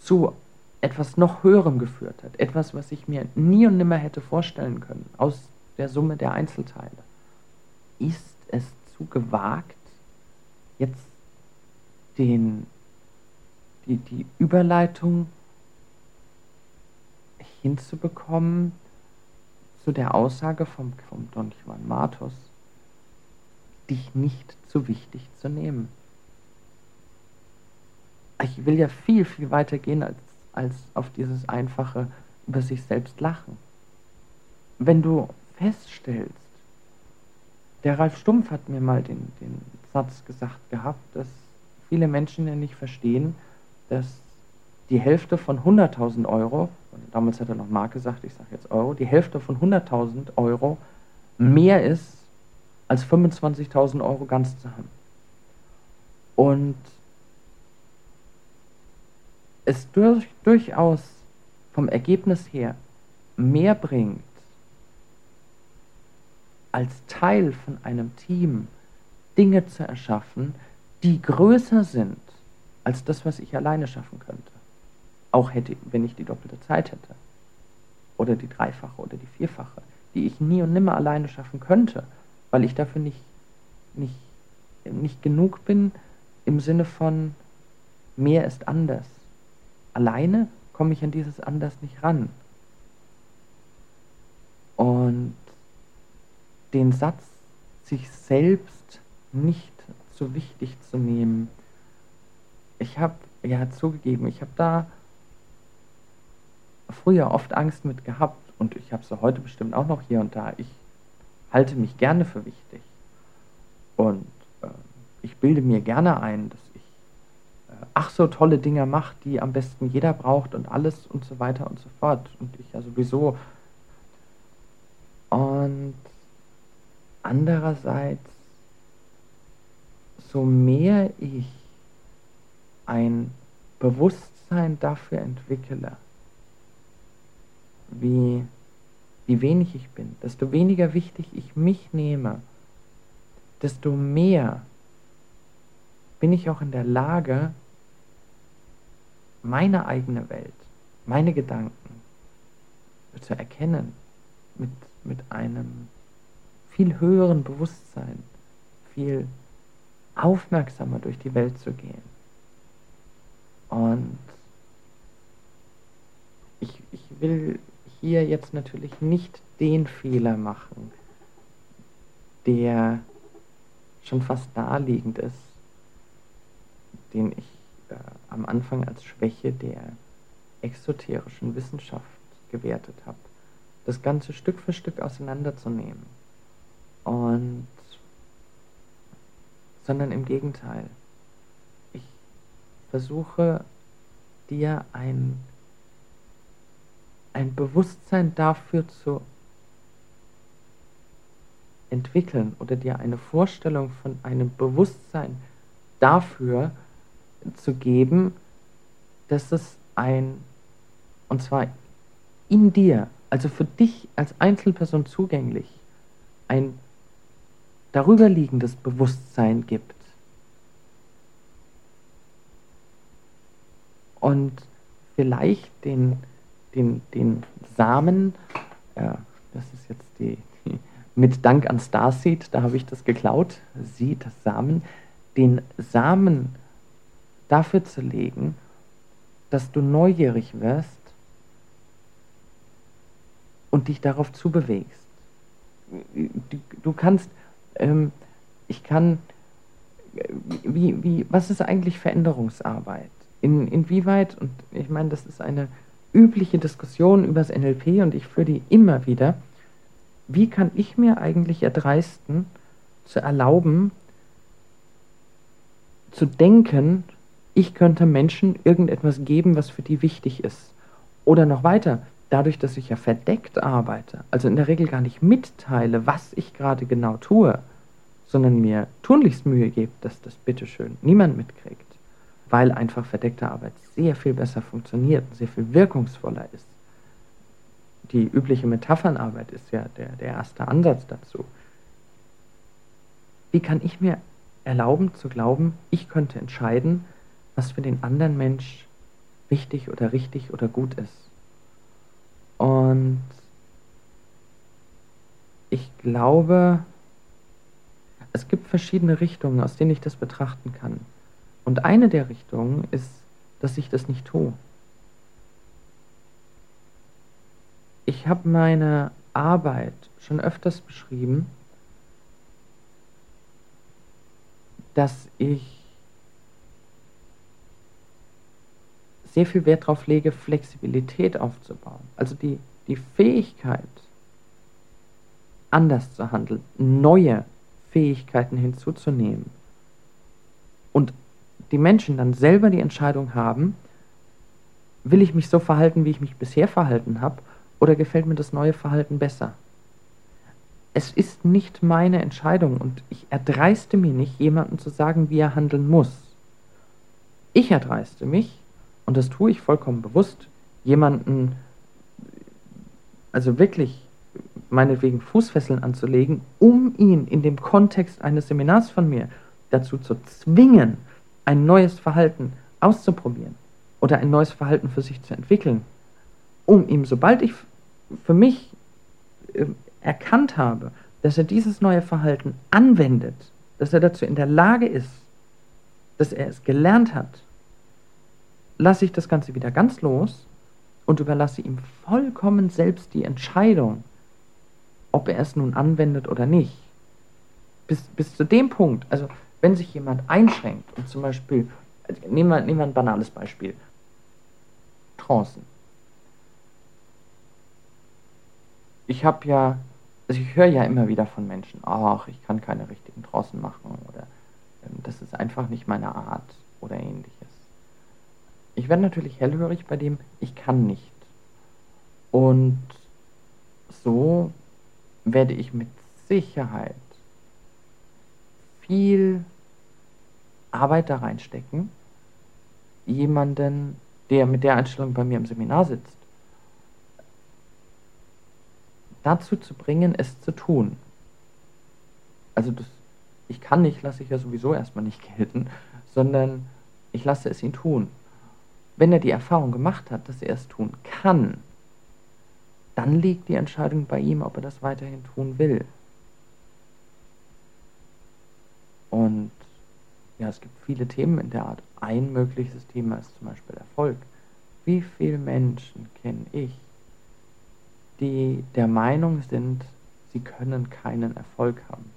zu etwas noch Höherem geführt hat. Etwas, was ich mir nie und nimmer hätte vorstellen können aus der Summe der Einzelteile. Ist es zu gewagt, jetzt den, die, die Überleitung hinzubekommen zu der Aussage vom, vom Don Juan Matos, dich nicht zu wichtig zu nehmen ich will ja viel, viel weiter gehen als, als auf dieses einfache über sich selbst lachen. Wenn du feststellst, der Ralf Stumpf hat mir mal den, den Satz gesagt gehabt, dass viele Menschen ja nicht verstehen, dass die Hälfte von 100.000 Euro, damals hat er noch Mark gesagt, ich sage jetzt Euro, die Hälfte von 100.000 Euro mehr ist, als 25.000 Euro ganz zu haben. Und es durch, durchaus vom Ergebnis her mehr bringt, als Teil von einem Team Dinge zu erschaffen, die größer sind als das, was ich alleine schaffen könnte. Auch hätte, wenn ich die doppelte Zeit hätte. Oder die dreifache oder die vierfache, die ich nie und nimmer alleine schaffen könnte, weil ich dafür nicht, nicht, nicht genug bin im Sinne von mehr ist anders. Alleine komme ich an dieses anders nicht ran. Und den Satz, sich selbst nicht so wichtig zu nehmen, ich habe ja zugegeben, ich habe da früher oft Angst mit gehabt und ich habe sie heute bestimmt auch noch hier und da. Ich halte mich gerne für wichtig und äh, ich bilde mir gerne ein, dass ich äh, ach so tolle Dinge mache, die am besten jeder braucht und alles und so weiter und so fort und ich ja sowieso und andererseits so mehr ich ein Bewusstsein dafür entwickle, wie, wie wenig ich bin, desto weniger wichtig ich mich nehme, desto mehr bin ich auch in der Lage, meine eigene Welt, meine Gedanken zu erkennen mit, mit einem viel höheren Bewusstsein, viel aufmerksamer durch die Welt zu gehen. Und ich, ich will hier jetzt natürlich nicht den Fehler machen, der schon fast naheliegend ist, den ich äh, am Anfang als Schwäche der exoterischen Wissenschaft gewertet habe, das Ganze Stück für Stück auseinanderzunehmen. Und sondern im Gegenteil. Ich versuche dir ein, ein Bewusstsein dafür zu entwickeln oder dir eine Vorstellung von einem Bewusstsein dafür zu geben, dass es ein, und zwar in dir, also für dich als Einzelperson zugänglich, ein darüberliegendes Bewusstsein gibt. Und vielleicht den, den, den Samen, ja, das ist jetzt die, mit Dank an Starseed, da habe ich das geklaut, sie, das Samen, den Samen dafür zu legen, dass du neugierig wirst und dich darauf zubewegst. Du, kannst ähm, ich kann, wie, wie, was ist eigentlich Veränderungsarbeit? In, inwieweit, und ich meine, das ist eine übliche Diskussion über das NLP und ich führe die immer wieder, wie kann ich mir eigentlich erdreisten, zu erlauben, zu denken, ich könnte Menschen irgendetwas geben, was für die wichtig ist. Oder noch weiter, dadurch, dass ich ja verdeckt arbeite, also in der Regel gar nicht mitteile, was ich gerade genau tue, sondern mir tunlichst Mühe gebe, dass das bitteschön niemand mitkriegt, weil einfach verdeckte Arbeit sehr viel besser funktioniert, sehr viel wirkungsvoller ist. Die übliche Metaphernarbeit ist ja der, der erste Ansatz dazu. Wie kann ich mir erlauben zu glauben, ich könnte entscheiden, was für den anderen Mensch wichtig oder richtig oder gut ist? Und ich glaube, es gibt verschiedene Richtungen, aus denen ich das betrachten kann. Und eine der Richtungen ist, dass ich das nicht tue. Ich habe meine Arbeit schon öfters beschrieben, dass ich sehr viel Wert darauf lege, Flexibilität aufzubauen. Also die, die Fähigkeit, anders zu handeln, neue Fähigkeiten hinzuzunehmen und die Menschen dann selber die Entscheidung haben, will ich mich so verhalten, wie ich mich bisher verhalten habe, oder gefällt mir das neue Verhalten besser? Es ist nicht meine Entscheidung und ich erdreiste mir nicht, jemandem zu sagen, wie er handeln muss. Ich erdreiste mich, und das tue ich vollkommen bewusst, jemanden, also wirklich meinetwegen Fußfesseln anzulegen, um ihn in dem Kontext eines Seminars von mir dazu zu zwingen, ein neues Verhalten auszuprobieren oder ein neues Verhalten für sich zu entwickeln, um ihm, sobald ich für mich äh, erkannt habe, dass er dieses neue Verhalten anwendet, dass er dazu in der Lage ist, dass er es gelernt hat, lasse ich das Ganze wieder ganz los und überlasse ihm vollkommen selbst die Entscheidung, ob er es nun anwendet oder nicht. Bis, bis zu dem Punkt, also wenn sich jemand einschränkt und zum Beispiel, nehmen wir, nehmen wir ein banales Beispiel, Trancen. Ich habe ja, also ich höre ja immer wieder von Menschen, ach, ich kann keine richtigen Trancen machen oder ähm, das ist einfach nicht meine Art oder ähnliches. Ich werde natürlich hellhörig bei dem, ich kann nicht. Und so werde ich mit Sicherheit viel Arbeit da reinstecken, jemanden, der mit der Einstellung bei mir im Seminar sitzt, dazu zu bringen, es zu tun. Also das, ich kann nicht, lasse ich ja sowieso erstmal nicht gelten, sondern ich lasse es ihn tun. Wenn er die Erfahrung gemacht hat, dass er es tun kann, dann liegt die Entscheidung bei ihm, ob er das weiterhin tun will. Und ja, es gibt viele Themen in der Art. Ein mögliches Thema ist zum Beispiel Erfolg. Wie viele Menschen kenne ich, die der Meinung sind, sie können keinen Erfolg haben?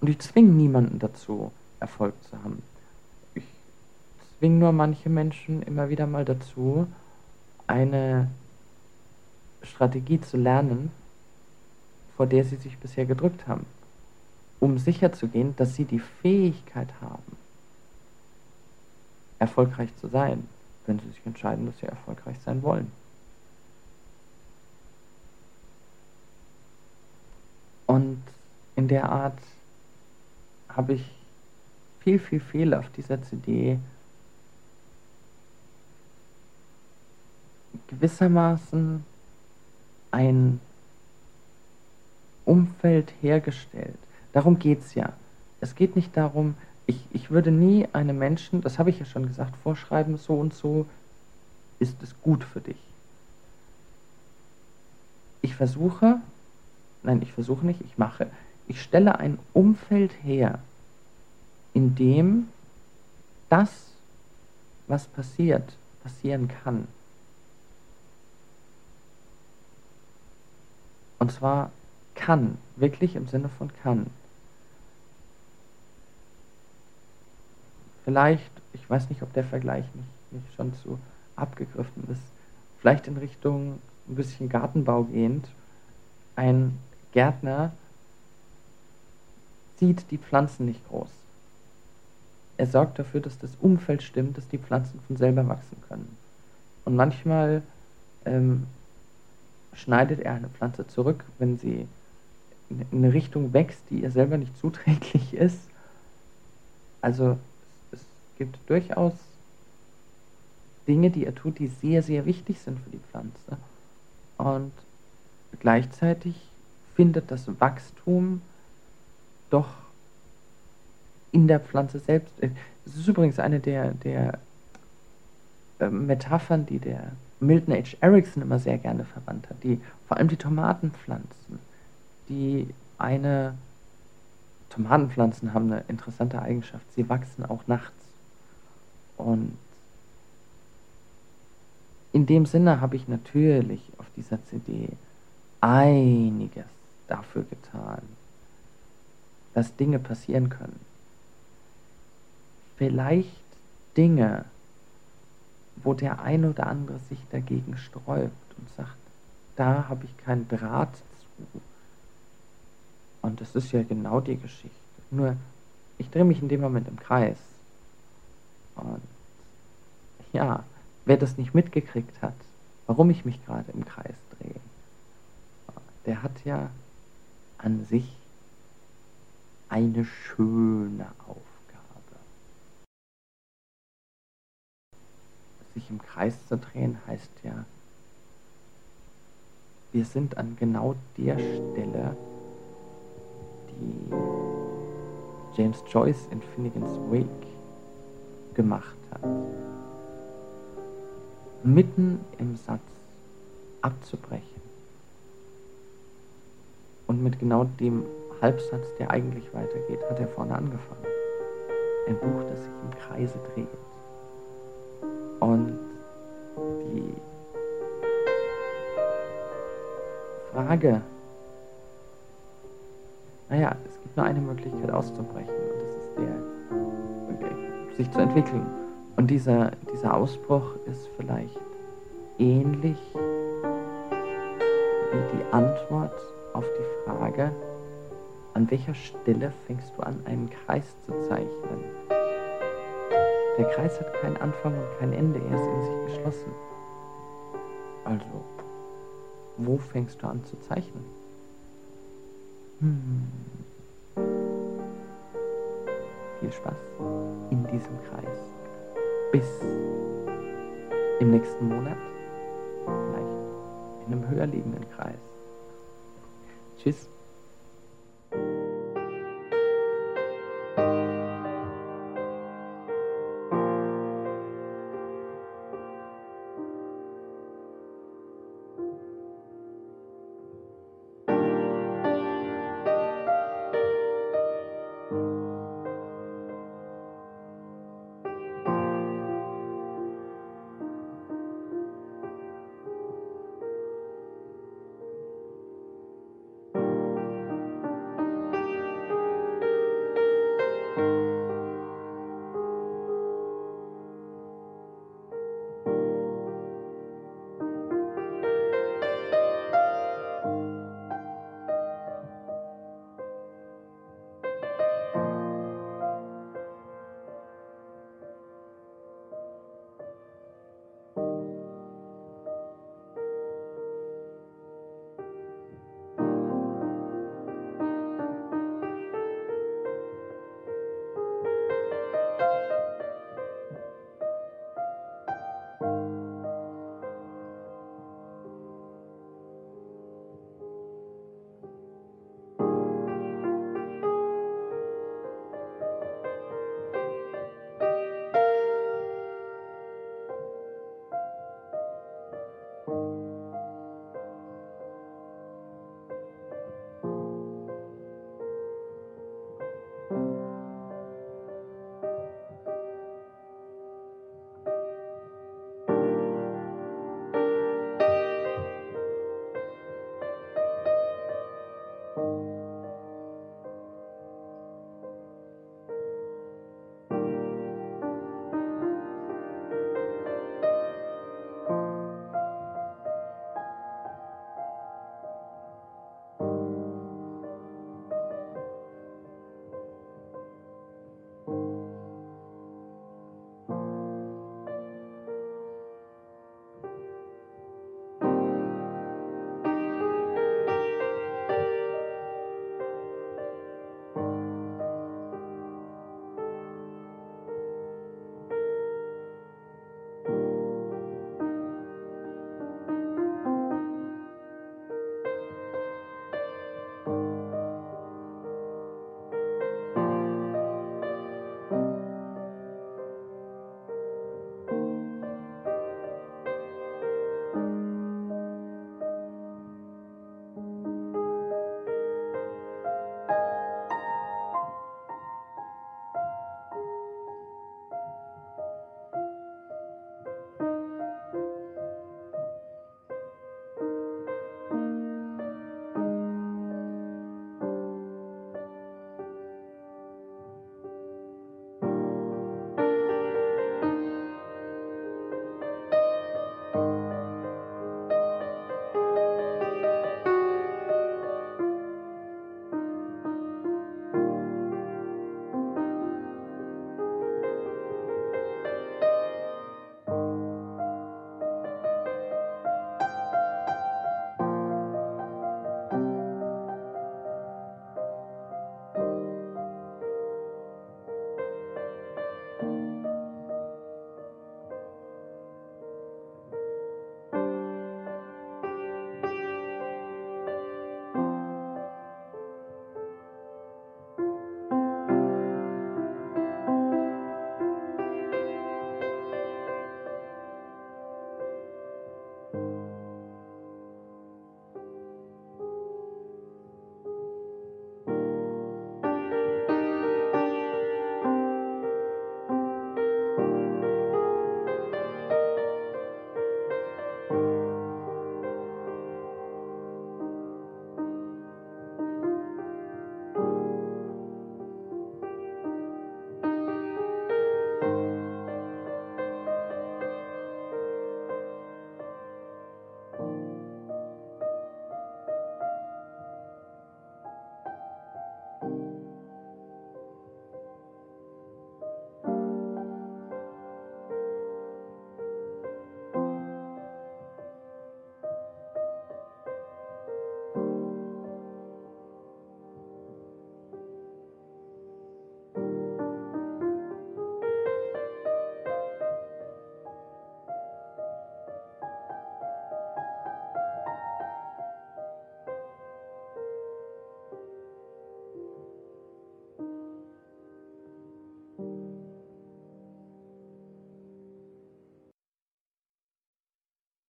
Und ich zwinge niemanden dazu, Erfolg zu haben. Ich zwinge nur manche Menschen immer wieder mal dazu, eine Strategie zu lernen, vor der sie sich bisher gedrückt haben, um sicherzugehen, dass sie die Fähigkeit haben, erfolgreich zu sein, wenn sie sich entscheiden, dass sie erfolgreich sein wollen. Und in der Art habe ich viel, viel, viel auf dieser CD gewissermaßen ein Umfeld hergestellt. Darum geht es ja. Es geht nicht darum, ich, ich würde nie einem Menschen, das habe ich ja schon gesagt, vorschreiben, so und so ist es gut für dich. Ich versuche, nein, ich versuche nicht, ich mache, ich stelle ein Umfeld her, in dem das, was passiert, passieren kann. Und zwar kann, wirklich im Sinne von kann. Vielleicht, ich weiß nicht, ob der Vergleich nicht, nicht schon zu abgegriffen ist, vielleicht in Richtung ein bisschen Gartenbau gehend. Ein Gärtner sieht die Pflanzen nicht groß. Er sorgt dafür, dass das Umfeld stimmt, dass die Pflanzen von selber wachsen können. Und manchmal ähm, schneidet er eine Pflanze zurück, wenn sie in eine Richtung wächst, die ihr selber nicht zuträglich ist. Also gibt durchaus Dinge, die er tut, die sehr, sehr wichtig sind für die Pflanze. Und gleichzeitig findet das Wachstum doch in der Pflanze selbst. Das ist übrigens eine der, der äh, Metaphern, die der Milton H. Erickson immer sehr gerne verwandt hat. Die, vor allem die Tomatenpflanzen, die eine Tomatenpflanzen haben eine interessante Eigenschaft. Sie wachsen auch nachts. Und in dem Sinne habe ich natürlich auf dieser CD einiges dafür getan, dass Dinge passieren können. Vielleicht Dinge, wo der ein oder andere sich dagegen sträubt und sagt, da habe ich keinen Draht zu. Und das ist ja genau die Geschichte. Nur, ich drehe mich in dem Moment im Kreis. Ja, wer das nicht mitgekriegt hat, warum ich mich gerade im Kreis drehe, der hat ja an sich eine schöne Aufgabe. Sich im Kreis zu drehen heißt ja, wir sind an genau der Stelle, die James Joyce in Finnegan's Wake gemacht hat. Mitten im Satz abzubrechen und mit genau dem Halbsatz, der eigentlich weitergeht, hat er vorne angefangen. Ein Buch, das sich im Kreise dreht. Und die Frage, naja, es gibt nur eine Möglichkeit auszubrechen und das ist der, sich zu entwickeln. Und dieser, dieser Ausbruch ist vielleicht ähnlich wie die Antwort auf die Frage, an welcher Stelle fängst du an, einen Kreis zu zeichnen? Der Kreis hat keinen Anfang und kein Ende, er ist in sich geschlossen. Also, wo fängst du an zu zeichnen? Hm. Viel Spaß in diesem Kreis. Bis im nächsten Monat, vielleicht in einem höher liegenden Kreis. Tschüss.